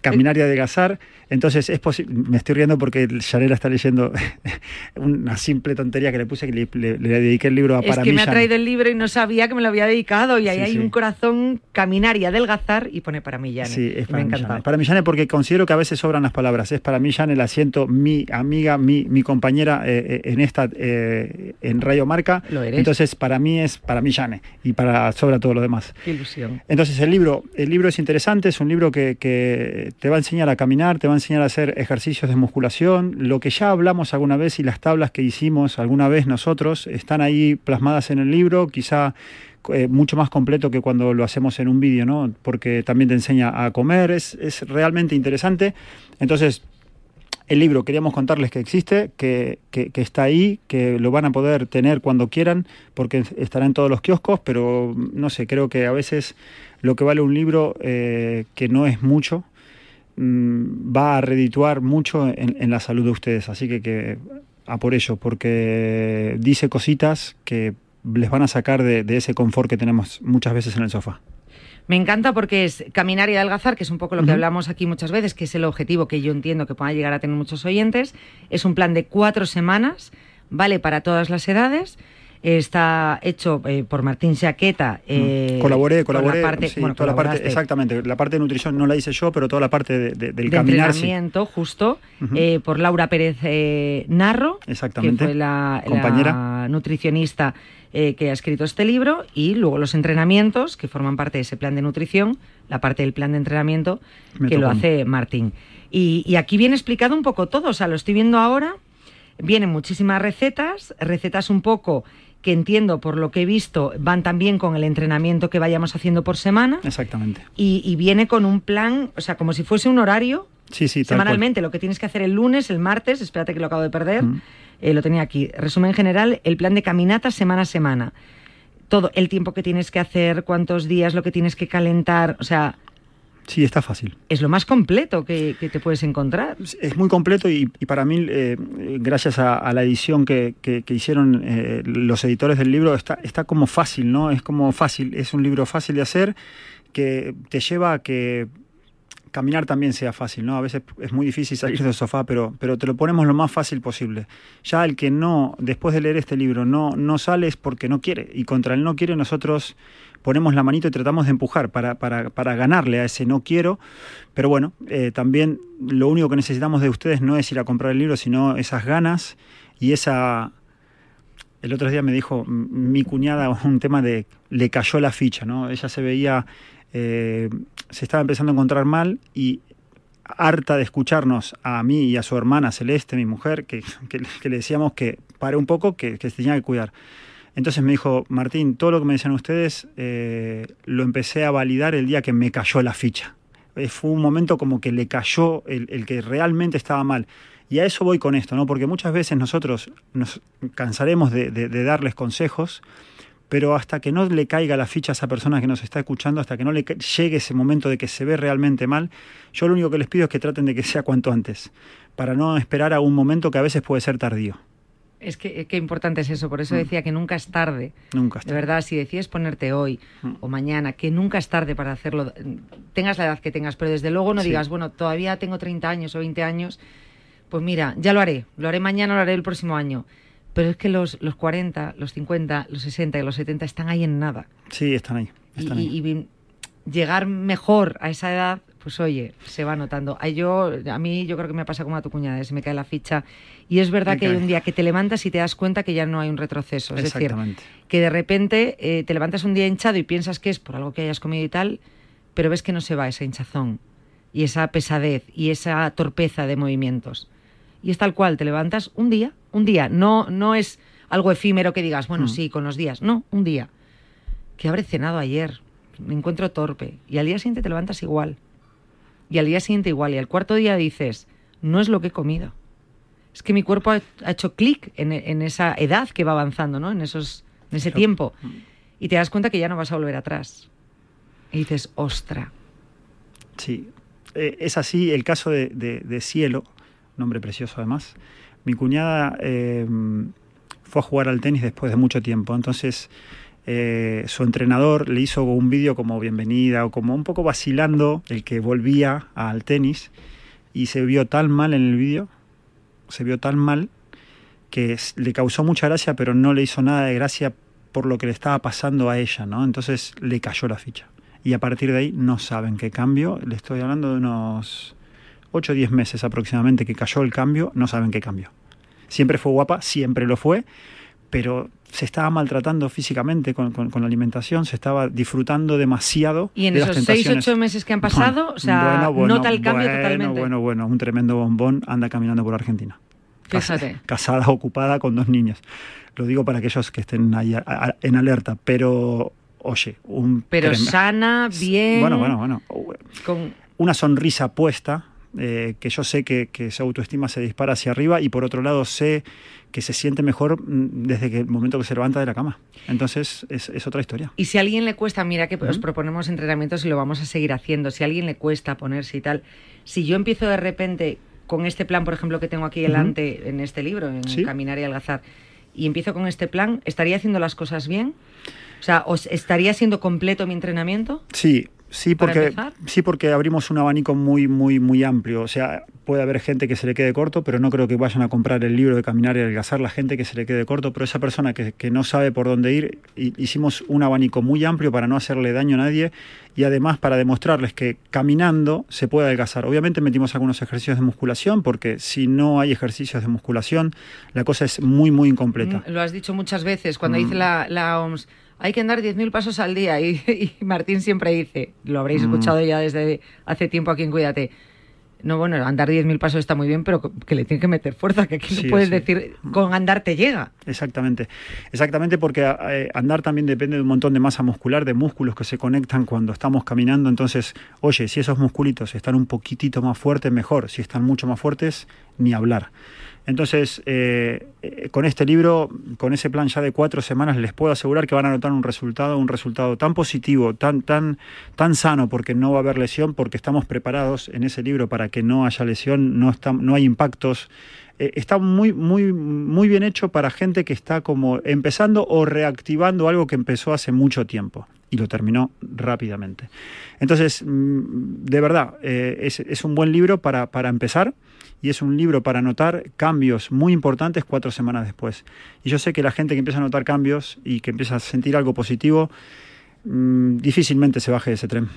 Caminar y adelgazar entonces, es posible, me estoy riendo porque Yanela está leyendo una simple tontería que le puse, que le, dediqué el libro a Es que me ha traído el libro y no sabía que me lo había dedicado y ahí hay un corazón caminar y adelgazar y pone para mí, Yane. Sí, es para me mí, Para mí, Yane, porque considero que a veces sobran las palabras. Es para mí, Yane, la siento mi amiga, mi, mi compañera eh, eh, en esta, eh, en Rayo Marca. Lo eres. Entonces, para mí es para mí, Yane, y para sobra todo lo demás. Qué ilusión. Entonces, el libro, el libro es interesante, es un libro que, que te va a enseñar a caminar, te va a enseñar a hacer ejercicios de musculación, lo que ya hablamos alguna vez y las tablas que hicimos alguna vez nosotros están ahí plasmadas en el libro, quizá eh, mucho más completo que cuando lo hacemos en un vídeo, ¿no? Porque también te enseña a comer, es, es realmente interesante. Entonces, el libro queríamos contarles que existe, que, que, está ahí, que lo van a poder tener cuando quieran, porque estará en todos los kioscos, pero no sé, creo que a veces lo que vale un libro, eh, que no es mucho, Mm, va a redituar mucho en, la salud de ustedes. Así que, que a por ello, porque dice cositas que les van a sacar de, de ese confort que tenemos muchas veces en el sofá. Me encanta porque es caminar y adelgazar, que es un poco lo que hablamos aquí muchas veces, que es el objetivo que yo entiendo que pueda llegar a tener muchos oyentes. Es un plan de cuatro semanas, vale para todas las edades. Está hecho eh, por Martín Jaqueta. Eh, colaboré, con la colaboré. parte- sí, bueno, toda la parte, exactamente. La parte de nutrición no la hice yo, pero toda la parte de- de- del de caminar, sí. entrenamiento, justo, eh, por Laura Pérez Narro, Exactamente. que fue la, la Compañera. nutricionista que ha escrito este libro, y luego los entrenamientos, que forman parte de ese plan de nutrición, la parte del plan de entrenamiento, Me que lo hace Martín. Y, y aquí viene explicado un poco todo, o sea, lo estoy viendo ahora, vienen muchísimas recetas, recetas un poco que entiendo por lo que he visto van también con el entrenamiento que vayamos haciendo por semana Exactamente. y, y viene con un plan, o sea, como si fuese un horario Sí, sí, semanalmente, lo que tienes que hacer el lunes, el martes, espérate que lo acabo de perder, Mm. eh, lo tenía aquí. Resumen general, el plan de caminata semana a semana. Todo, el tiempo que tienes que hacer, cuántos días, lo que tienes que calentar, o sea, Sí, está fácil. es lo más completo que, que te puedes encontrar. Es muy completo y, y para mí, eh, gracias a, a la edición que, que- que hicieron eh, los editores del libro, está, está como fácil, ¿no? Es como fácil, es un libro fácil de hacer que te lleva a que caminar también sea fácil, ¿no? A veces es muy difícil salir del sofá, pero, pero te lo ponemos lo más fácil posible. Ya el que no, después de leer este libro, no, no sale es porque no quiere. Y contra el no quiere nosotros ponemos la manito y tratamos de empujar para, para, para ganarle a ese no quiero. Pero bueno, eh, también lo único que necesitamos de ustedes no es ir a comprar el libro, sino esas ganas y esa... El otro día me dijo mi cuñada un tema de le cayó la ficha, ¿no? Ella se veía, eh, se estaba empezando a encontrar mal y harta de escucharnos a mí y a su hermana Celeste, mi mujer, que, que- que le decíamos que pare un poco, que, que se tenía que cuidar. Entonces me dijo, Martín, todo lo que me decían ustedes eh, lo empecé a validar el día que me cayó la ficha. Eh, fue un momento como que le cayó el, que realmente estaba mal. Y a eso voy con esto, ¿no? Porque muchas veces nosotros nos cansaremos de, de- darles consejos, pero hasta que no le caiga la ficha a esa persona que nos está escuchando, hasta que no le llegue ese momento de que se ve realmente mal, yo lo único que les pido es que traten de que sea cuanto antes, para no esperar a un momento que a veces puede ser tardío. Es que qué importante es eso, por eso Mm. decía que nunca es tarde. Nunca De está. verdad, si decides ponerte hoy Mm. o mañana, que nunca es tarde para hacerlo, tengas la edad que tengas, pero desde luego no Sí. digas, bueno, todavía tengo 30 años o 20 años, pues mira, ya lo haré, lo haré mañana, lo haré el próximo año. Pero es que los, los 40, los 50, los 60 y los 70 están ahí en nada. Sí, están ahí. Y, Están ahí. y- y llegar mejor a esa edad, pues oye, se va notando. A, yo, a mí yo creo que me pasa como a tu cuñada, se me cae la ficha. Y es verdad que hay un día que te levantas y te das cuenta que ya no hay un retroceso. Es decir, Exactamente. que de repente eh, te levantas un día hinchado y piensas que es por algo que hayas comido y tal, pero ves que no se va esa hinchazón y esa pesadez y esa torpeza de movimientos. Y es tal cual, te levantas un día, un día, no, no es algo efímero que digas, bueno, Mm. sí, con los días, no, un día. Que habré cenado ayer, me encuentro torpe y al día siguiente te levantas igual. Y al día siguiente igual y al cuarto día dices, no es lo que he comido. Es que mi cuerpo ha, ha hecho clic en, en esa edad que va avanzando, ¿no? En, esos, en ese tiempo. Y te das cuenta que ya no vas a volver atrás. Y dices, ostra. Sí, Eh, es así el caso de, de- de Cielo, nombre precioso además. Mi cuñada eh, fue a jugar al tenis después de mucho tiempo, entonces eh, su entrenador le hizo un vídeo como bienvenida o como un poco vacilando el que volvía al tenis y se vio tan mal en el vídeo, se vio tan mal que le causó mucha gracia, pero no le hizo nada de gracia por lo que le estaba pasando a ella, ¿no? Entonces le cayó la ficha. Y a partir de ahí no saben qué cambio. Le estoy hablando de unos 8 o 10 meses aproximadamente que cayó el cambio, no saben qué cambio. Siempre fue guapa, siempre lo fue, pero se estaba maltratando físicamente con, con- con la alimentación, se estaba disfrutando demasiado. Y en de las esos seis, ocho meses que han pasado, Bueno, o sea, bueno, bueno, nota el cambio bueno, totalmente. Bueno, bueno, un tremendo bombón anda caminando por Argentina. Fíjate. Casada, ocupada con dos niños. Lo digo para aquellos que estén ahí a- a- en alerta, pero oye, un Pero sana, bien. Bueno, bueno, bueno. Con, Una sonrisa puesta, eh, que yo sé que, que su autoestima se dispara hacia arriba y por otro lado sé que se siente mejor mm, desde que el momento que se levanta de la cama. Entonces es, es otra historia. Y si a alguien le cuesta, mira que os proponemos entrenamientos y lo vamos a seguir haciendo. Si a alguien le cuesta ponerse y tal, si yo empiezo de repente con este plan, por ejemplo, que tengo aquí delante en este libro, en Sí. Caminar y Algazar, y empiezo con este plan, ¿estaría haciendo las cosas bien? O sea, ¿os ¿estaría siendo completo mi entrenamiento? Sí, sí ¿Para porque, sí, porque abrimos un abanico muy, muy, muy amplio. O sea, puede haber gente que se le quede corto, pero no creo que vayan a comprar el libro de Caminar y Adelgazar la gente que se le quede corto, pero esa persona que, que no sabe por dónde ir, hi- hicimos un abanico muy amplio para no hacerle daño a nadie y además para demostrarles que caminando se puede adelgazar. Obviamente metimos algunos ejercicios de musculación, porque si no hay ejercicios de musculación, la cosa es muy, muy incompleta. Mm, Lo has dicho muchas veces, cuando Mm. dice la, la OMS, hay que andar 10.000 pasos al día, y, y Martín siempre dice, lo habréis Mm. escuchado ya desde hace tiempo aquí en Cuídate, no, bueno, andar 10.000 pasos está muy bien, pero que le tiene que meter fuerza, que aquí Sí, no puedes sí. decir, con andar te llega. Exactamente, exactamente porque eh, andar también depende de un montón de masa muscular, de músculos que se conectan cuando estamos caminando. Entonces, oye, si esos musculitos están un poquitito más fuertes, mejor. Si están mucho más fuertes, ni hablar. Entonces, eh, eh, con este libro, con ese plan ya de cuatro semanas, les puedo asegurar que van a notar un resultado, un resultado tan positivo, tan, tan, tan sano, porque no va a haber lesión, porque estamos preparados en ese libro para que no haya lesión, no, está, no hay impactos. Eh, está muy, muy, muy bien hecho para gente que está como empezando o reactivando algo que empezó hace mucho tiempo y lo terminó rápidamente. Entonces, mm, de verdad, es, es un buen libro para, para empezar y es un libro para notar cambios muy importantes cuatro semanas después. Y yo sé que la gente que empieza a notar cambios y que empieza a sentir algo positivo, mm, difícilmente se baje de ese tren.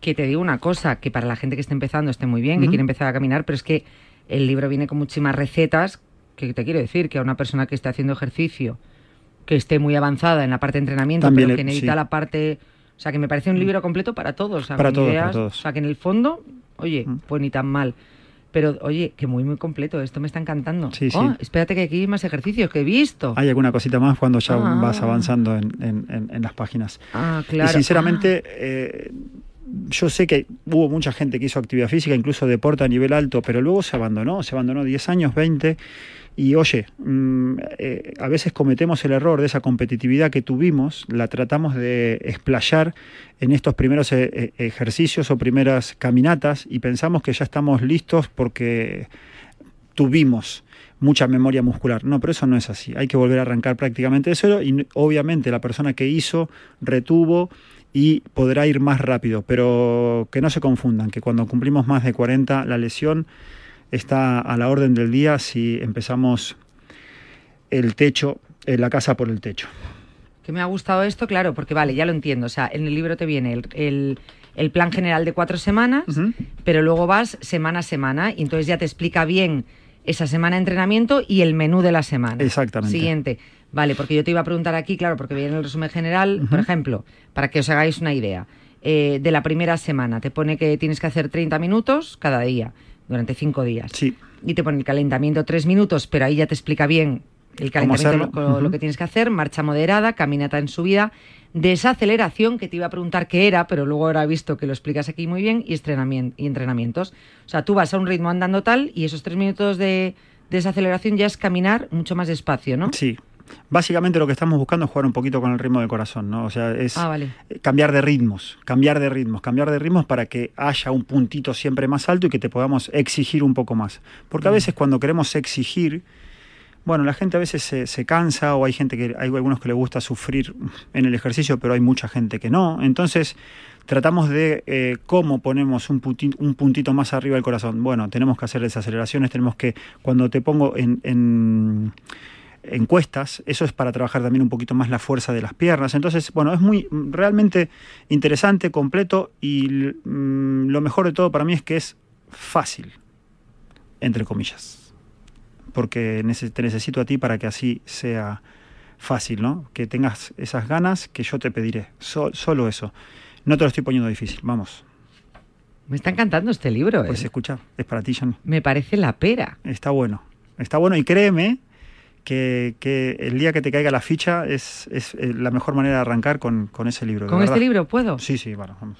Que te digo una cosa, que para la gente que esté empezando esté muy bien, que Ujú. quiere empezar a caminar, pero es que el libro viene con muchísimas recetas, que te quiero decir, que a una persona que esté haciendo ejercicio, que esté muy avanzada en la parte de entrenamiento, También pero que necesita sí. la parte... O sea, que me parece un libro completo para todos. o sea, Para para todos. O sea, que en el fondo, oye, pues ni tan mal. Pero, oye, que muy, muy completo. Esto me está encantando. Sí, sí. Oh, espérate que aquí hay más ejercicios que he visto. Hay alguna cosita más cuando ya Ah. vas avanzando en, en- en- en las páginas. Ah, claro. Y sinceramente, eh, yo sé que hubo mucha gente que hizo actividad física, incluso deporte a nivel alto, pero luego se abandonó, se abandonó 10 años, 20. Y oye, mm, eh, a veces cometemos el error de esa competitividad que tuvimos, la tratamos de explayar en estos primeros eh, eh, ejercicios o primeras caminatas y pensamos que ya estamos listos porque tuvimos mucha memoria muscular. No, pero eso no es así. Hay que volver a arrancar prácticamente de cero y obviamente la persona que hizo retuvo y podrá ir más rápido, pero que no se confundan, que cuando cumplimos más de 40 la lesión está a la orden del día si empezamos el techo, eh, la casa por el techo. Que me ha gustado esto, claro, porque vale, ya lo entiendo. O sea, en el libro te viene el, el- el plan general de cuatro semanas, pero luego vas semana a semana y entonces ya te explica bien esa semana de entrenamiento y el menú de la semana. Exactamente. Siguiente. Vale, porque yo te iba a preguntar aquí, claro, porque viene el resumen general, por ejemplo, para que os hagáis una idea. eh, de la primera semana te pone que tienes que hacer 30 minutos cada día, durante cinco días. Sí. Y te pone el calentamiento tres minutos, pero ahí ya te explica bien el ¿Cómo calentamiento, lo, lo que tienes que hacer, marcha moderada, caminata en subida, desaceleración, que te iba a preguntar qué era, pero luego ahora he visto que lo explicas aquí muy bien, y, y entrenamientos. O sea, tú vas a un ritmo andando tal y esos tres minutos de desaceleración ya es caminar mucho más despacio, ¿no? Sí. Básicamente lo que estamos buscando es jugar un poquito con el ritmo del corazón, ¿no? O sea, es Ah, vale. eh, cambiar de ritmos, cambiar de ritmos, cambiar de ritmos para que haya un puntito siempre más alto y que te podamos exigir un poco más. Porque a veces cuando queremos exigir, bueno, la gente a veces se, se cansa o hay gente que, hay algunos que le gusta sufrir en el ejercicio, pero hay mucha gente que no. Entonces, tratamos de eh, cómo ponemos un puntito, un puntito más arriba del corazón. Bueno, tenemos que hacer desaceleraciones, tenemos que, cuando te pongo en, en encuestas, eso es para trabajar también un poquito más la fuerza de las piernas. Entonces, bueno, es muy realmente interesante, completo y mm, lo mejor de todo para mí es que es fácil, entre comillas, porque te necesito a ti para que así sea fácil, ¿no? Que tengas esas ganas que yo te pediré, So- solo eso. No te lo estoy poniendo difícil, vamos. Me está encantando este libro, ¿eh? Pues escucha, es para ti, Jan. Me parece la pera. Está bueno. Está bueno y créeme que, que el día que te caiga la ficha es, es, eh, la mejor manera de arrancar con, con ese libro. ¿Con este libro puedo? Sí, sí, bueno, vamos.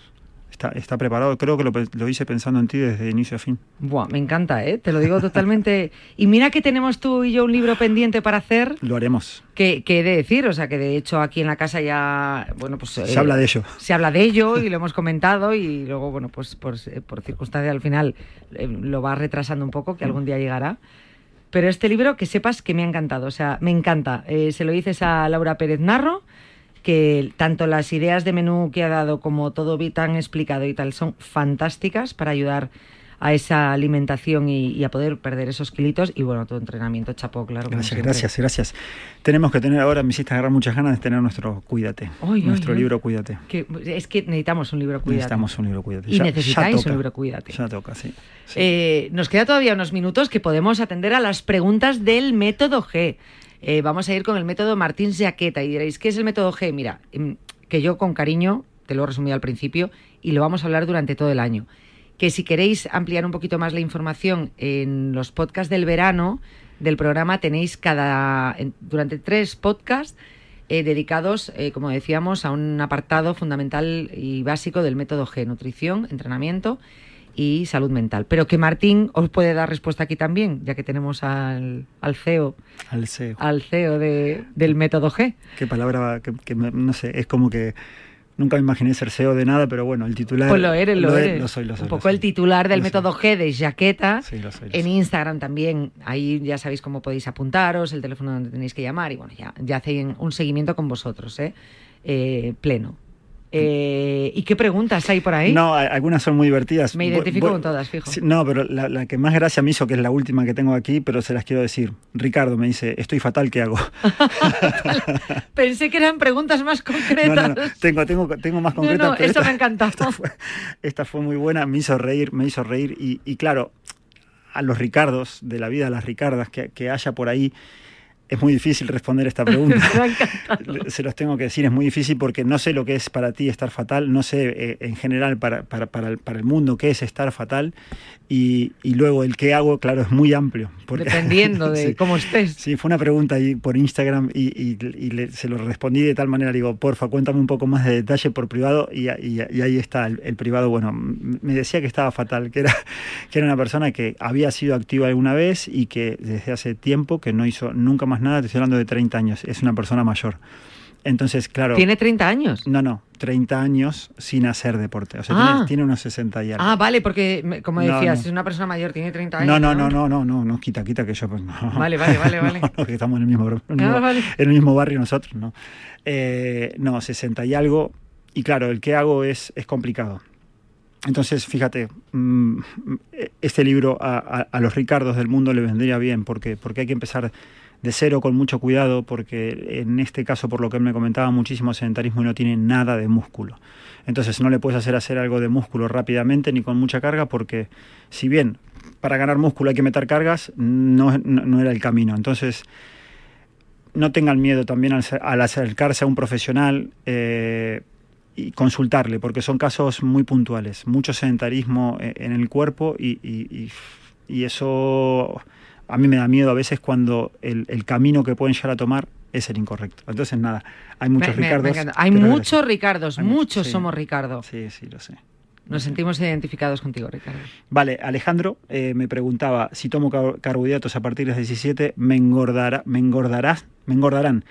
está, está preparado. Creo que lo, lo hice pensando en ti desde inicio a fin. Buah, me encanta, ¿eh? Te lo digo totalmente. y mira que tenemos tú y yo un libro pendiente para hacer. Lo haremos. Que, que he de decir, o sea, que de hecho aquí en la casa ya, bueno, pues... Se habla de ello. Se habla de ello y lo hemos comentado y luego, bueno, pues, pues por circunstancia al final eh, lo va retrasando un poco, que algún día llegará. Pero este libro, que sepas que me ha encantado, o sea, me encanta. Eh, se lo dices a Laura Pérez Narro, que tanto las ideas de menú que ha dado como todo tan explicado y tal son fantásticas para ayudar esa alimentación y, a poder perder esos kilitos y bueno, tu entrenamiento chapó, claro. Gracias, gracias, gracias. Tenemos que tener ahora, me hiciste agarrar muchas ganas de tener nuestro Cuídate, nuestro libro Cuídate. es que necesitamos un libro Cuídate. Necesitamos un libro Cuídate. Y necesitáis un libro Cuídate. Ya toca, sí. Eh, nos queda todavía unos minutos que podemos atender a las preguntas del método G. Eh, vamos a ir con el método Martín Jaqueta y diréis, ¿qué es el método G? Mira, em, que yo con cariño, te lo he resumido al principio, y lo vamos a hablar durante todo el año que si queréis ampliar un poquito más la información en los podcasts del verano del programa tenéis cada durante tres podcasts eh, dedicados, eh, como decíamos, a un apartado fundamental y básico del método G, nutrición, entrenamiento y salud mental. Pero que Martín os puede dar respuesta aquí también, ya que tenemos al, al CEO. Al CEO. Al CEO de, del método G. Qué palabra, que no sé, es como que Nunca me imaginé ser CEO de nada, pero bueno, el titular. Pues lo eres, lo, eres. Lo soy, lo soy. Un poco el titular del método G de Jaqueta. Sí, lo soy. en Instagram también. Ahí ya sabéis cómo podéis apuntaros, el teléfono donde tenéis que llamar y bueno, ya, ya hacen un seguimiento con vosotros, ¿eh? eh pleno. Eh, ¿Y qué preguntas hay por ahí? No, algunas son muy divertidas. Me identifico con todas, fijo. No, pero la, que más gracia me hizo, que es la última que tengo aquí, pero se las quiero decir. Ricardo me dice, estoy fatal, ¿qué hago? Pensé que eran preguntas más concretas. No, Tengo, tengo, tengo más concretas. No, eso me encantó. Esta fue, muy buena, me hizo reír, me hizo reír. Y, claro, a los Ricardos de la vida, a las Ricardas que, que haya por ahí, es muy difícil responder esta pregunta. Se los tengo que decir, es muy difícil porque no sé lo que es para ti estar fatal, no sé eh, en general para, para, para, el, para, el, mundo qué es estar fatal y, y, luego el qué hago, claro, es muy amplio. Dependiendo de cómo estés. Sí, fue una pregunta ahí por Instagram y, y se lo respondí de tal manera, digo, porfa, cuéntame un poco más de detalle por privado y, ahí está el, el, privado. Bueno, me decía que estaba fatal, que era, que era una persona que había sido activa alguna vez y que desde hace tiempo que no hizo nunca más nada, te estoy hablando de 30 años, es una persona mayor. Entonces, claro. ¿Tiene 30 años? No, no, 30 años sin hacer deporte. O sea, tiene, ah. tiene, unos 60 y algo. Ah, vale, porque, como decías, es una persona mayor, tiene 30 años. No, no, no, no, no, no, no, quita, quita que yo. Pues, vale, vale, vale, vale. que estamos en el mismo, en el mismo barrio nosotros, ¿no? Eh, no, 60 y algo. Y claro, el que hago es, es complicado. Entonces, fíjate, mm, este libro a, a, los Ricardos del mundo le vendría bien, porque, porque hay que empezar de cero con mucho cuidado porque en este caso, por lo que me comentaba, muchísimo sedentarismo y no tiene nada de músculo. Entonces no le puedes hacer hacer algo de músculo rápidamente ni con mucha carga porque si bien para ganar músculo hay que meter cargas, no, no, era el camino. Entonces no tengan miedo también al, acercarse a un profesional. Eh, y consultarle, porque son casos muy puntuales, mucho sedentarismo eh, en el cuerpo y, y, y eso a mí me da miedo a veces cuando el, el, camino que pueden llegar a tomar es el incorrecto. Entonces, nada, hay muchos Ricardos. hay muchos Ricardos, muchos somos Ricardo. Sí, sí, lo sé. Nos sentimos identificados contigo, Ricardo. Vale, Alejandro eh, me preguntaba si tomo carbohidratos a partir de las 17, me engordará, me engordarás, me engordarán.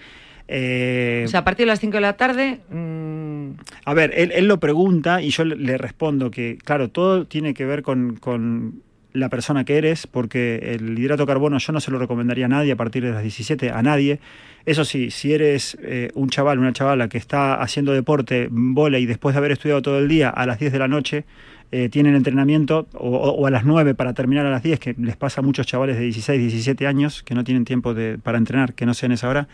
Eh, o sea, a partir de las 5 de la tarde. Mm, a ver, él, él, lo pregunta y yo le respondo que, claro, todo tiene que ver con, con la persona que eres, porque el hidrato de carbono yo no se lo recomendaría a nadie a partir de las 17, a nadie. Eso sí, si eres eh, un chaval, una chavala que está haciendo deporte, bola y después de haber estudiado todo el día a las 10 de la noche, eh, tienen entrenamiento o, a las 9 para terminar a las 10, que les pasa a muchos chavales de 16, 17 años que no tienen tiempo de, para entrenar, que no sean esa hora,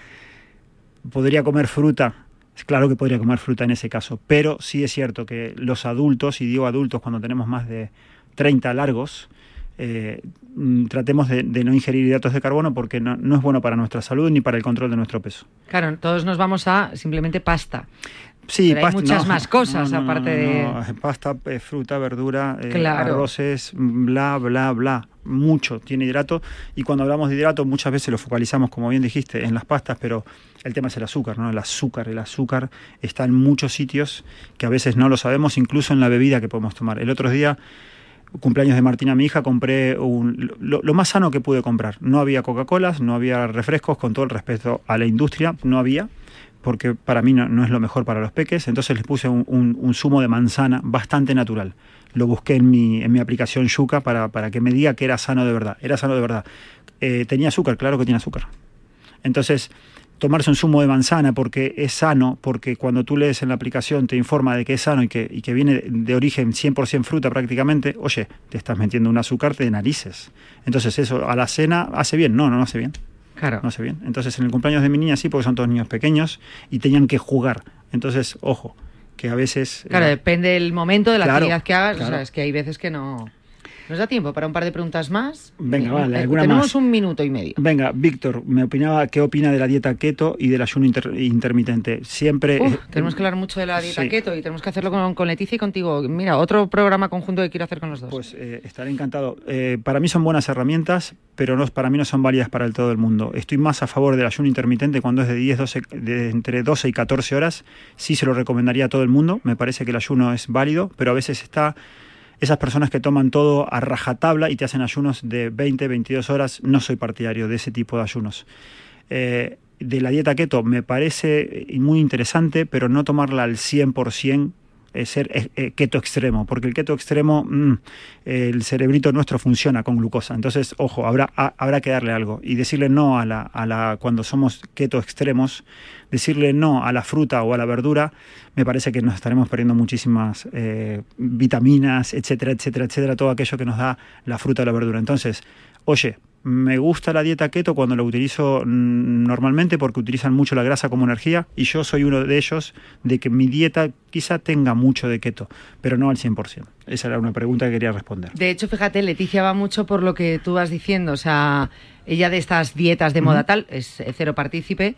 podría comer fruta. Claro que podría comer fruta en ese caso, pero sí es cierto que los adultos, y digo adultos cuando tenemos más de 30 largos, eh, mm, tratemos de, no ingerir hidratos de carbono porque no, no, es bueno para nuestra salud ni para el control de nuestro peso. Claro, todos nos vamos a simplemente pasta. Sí, Pero hay pasta- muchas no, más cosas no, no, aparte de... Pasta, fruta, verdura, eh, arroces, bla, bla, bla. Mucho tiene hidrato. Y cuando hablamos de hidrato, muchas veces lo focalizamos, como bien dijiste, en las pastas, pero el tema es el azúcar, ¿no? El azúcar, el azúcar está en muchos sitios que a veces no lo sabemos, incluso en la bebida que podemos tomar. El otro día cumpleaños de Martina, mi hija, compré un, lo, más sano que pude comprar. No había Coca-Colas, no había refrescos, con todo el respeto a la industria, no había, porque para mí no, es lo mejor para los peques. Entonces les puse un zumo de manzana bastante natural. Lo busqué en mi, en mi aplicación Yuka para, para que me diga que era sano de verdad. Era sano de verdad. Eh, ¿Tenía azúcar? Claro que tiene azúcar. Entonces, tomarse un zumo de manzana porque es sano, porque cuando tú lees en la aplicación te informa de que es sano y que, y que viene de origen 100% fruta prácticamente, oye, te estás metiendo un azúcar de narices. Entonces, eso a la cena hace bien. No, no, no hace bien. Claro. No hace bien. Entonces, en el cumpleaños de mi niña sí, porque son todos niños pequeños y tenían que jugar. Entonces, ojo, que a veces... Claro, eh, depende del momento, de la Claro, actividad que hagas. O sea, es que hay veces que no... ¿Nos da tiempo para un par de preguntas más? Venga, vale, eh, alguna Tenemos más. un minuto y medio. Venga, Víctor, me opinaba qué opina de la dieta keto y del ayuno inter- intermitente. Siempre... Uf, tenemos que hablar mucho de la dieta sí. keto y tenemos que hacerlo con, con Leticia y contigo. Mira, otro programa conjunto que quiero hacer con los dos. Pues eh, estaré encantado. Eh, para mí son buenas herramientas, pero no, para mí no son válidas para el todo el mundo. Estoy más a favor del ayuno intermitente cuando es de 10, 12, de entre 12 y 14 horas. Sí se lo recomendaría a todo el mundo. Me parece que el ayuno es válido, pero a veces está esas personas que toman todo a rajatabla y te hacen ayunos de 20, 22 horas. No soy partidario de ese tipo de ayunos. Eh, de la dieta keto me parece muy interesante, pero no tomarla al 100%, eh, ser eh, eh, keto extremo, porque el keto extremo, mm, el cerebrito nuestro funciona con glucosa. Entonces, ojo, habrá, ha- habrá que darle algo. Y decirle no a la, a la, cuando somos keto extremos, decirle no a la fruta o a la verdura, me parece que nos estaremos perdiendo muchísimas eh, vitaminas, etcétera, etcétera, etcétera, todo aquello que nos da la fruta o la verdura. Entonces, oye, me gusta la dieta keto cuando la utilizo mm, normalmente porque utilizan mucho la grasa como energía y yo soy uno de ellos de que mi dieta quizá tenga mucho de keto, pero no al 100%. Esa era una pregunta que quería responder. De hecho, fíjate, Leticia va mucho por lo que tú vas diciendo. O sea, ella de estas dietas de moda tal es eh, cero partícipe.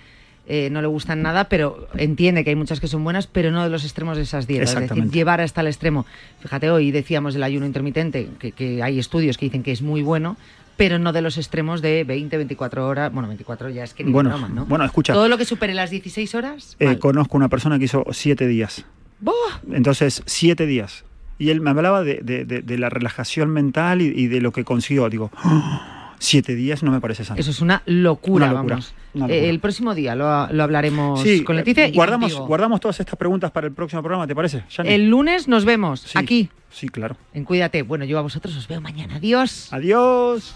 eh, no le gustan nada, pero entiende que hay muchas que son buenas, pero no de los extremos de esas dietas. Es decir, llevar hasta el extremo. Fíjate, hoy decíamos del ayuno intermitente, que, que hay estudios que dicen que es muy bueno, pero no de los extremos de 20, 24 horas. Bueno, 24 ya es que ni Bueno, broma, ¿no? bueno, escucha. Todo lo que supere las 16 horas. Eh, mal. conozco una persona que hizo siete días. ¡Buah! Entonces, siete días. Y él me hablaba de, de- de- de la relajación mental y, y de lo que consiguió. Digo, "Oh, siete días no me parece sano. Eso es una locura, Una locura, vamos. una Eh, el próximo día lo, lo hablaremos Sí, con Leticia eh, guardamos, guardamos todas estas preguntas para el próximo programa, ¿te parece? Yanni? El lunes nos vemos Sí, aquí Sí, claro. en Cuídate. Bueno, yo a vosotros os veo mañana. Adiós. Adiós.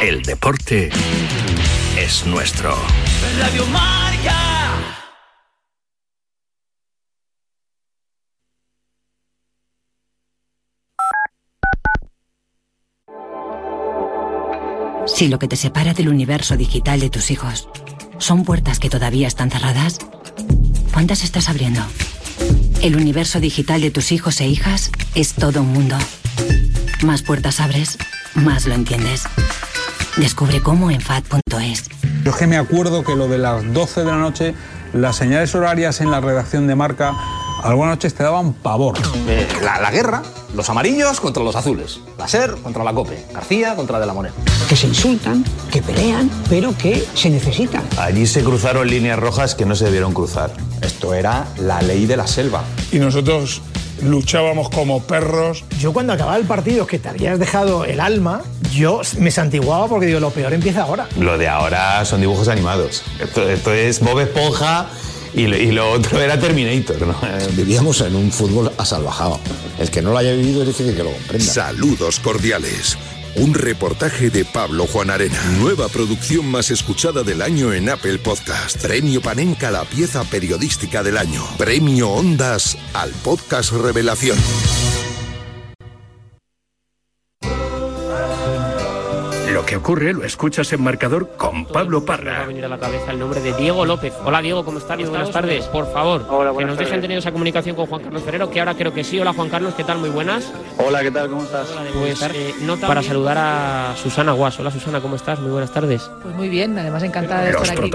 El deporte es nuestro. Radio Marca. Si lo que te separa del universo digital de tus hijos son puertas que todavía están cerradas, ¿cuántas estás abriendo? El universo digital de tus hijos e hijas es todo un mundo. Más puertas abres, más lo entiendes. Descubre cómo en FAD.es. Yo es que me acuerdo que lo de las 12 de la noche, las señales horarias en la redacción de marca, algunas noches te daban pavor. Eh, la, la guerra, los amarillos contra los azules, la SER contra la COPE, García contra De la Moneda. que se insultan, que pelean, pero que se necesitan. Allí se cruzaron líneas rojas que no se debieron cruzar. Esto era la ley de la selva. Y nosotros luchábamos como perros. Yo cuando acababa el partido que te habías dejado el alma, yo me santiguaba porque digo, lo peor empieza ahora. Lo de ahora son dibujos animados. Esto, esto es Bob Esponja y lo, y lo otro era Terminator. ¿no? Vivíamos en un fútbol asalvajado. El que no lo haya vivido es difícil que lo comprenda. Saludos cordiales Un reportaje de Pablo Juan Arena. Nueva producción más escuchada del año en Apple Podcast. Premio Panenka la pieza periodística del año. Premio Ondas al podcast Revelación. Que ocurre lo escuchas en marcador con Pablo Me va a Parra. venir a la cabeza el nombre de Diego López. Hola Diego, ¿cómo estás? Muy buenas tardes. Por favor, que nos dejen tener esa comunicación con Juan Carlos Ferrero, que ahora creo que sí. Hola Juan Carlos, ¿qué tal? Muy buenas. Hola, ¿qué tal? ¿Cómo estás? Pues eh, nota para saludar a Susana Guas. Hola Susana, ¿cómo estás? Muy buenas tardes. Pues muy bien, además encantada de Los estar aquí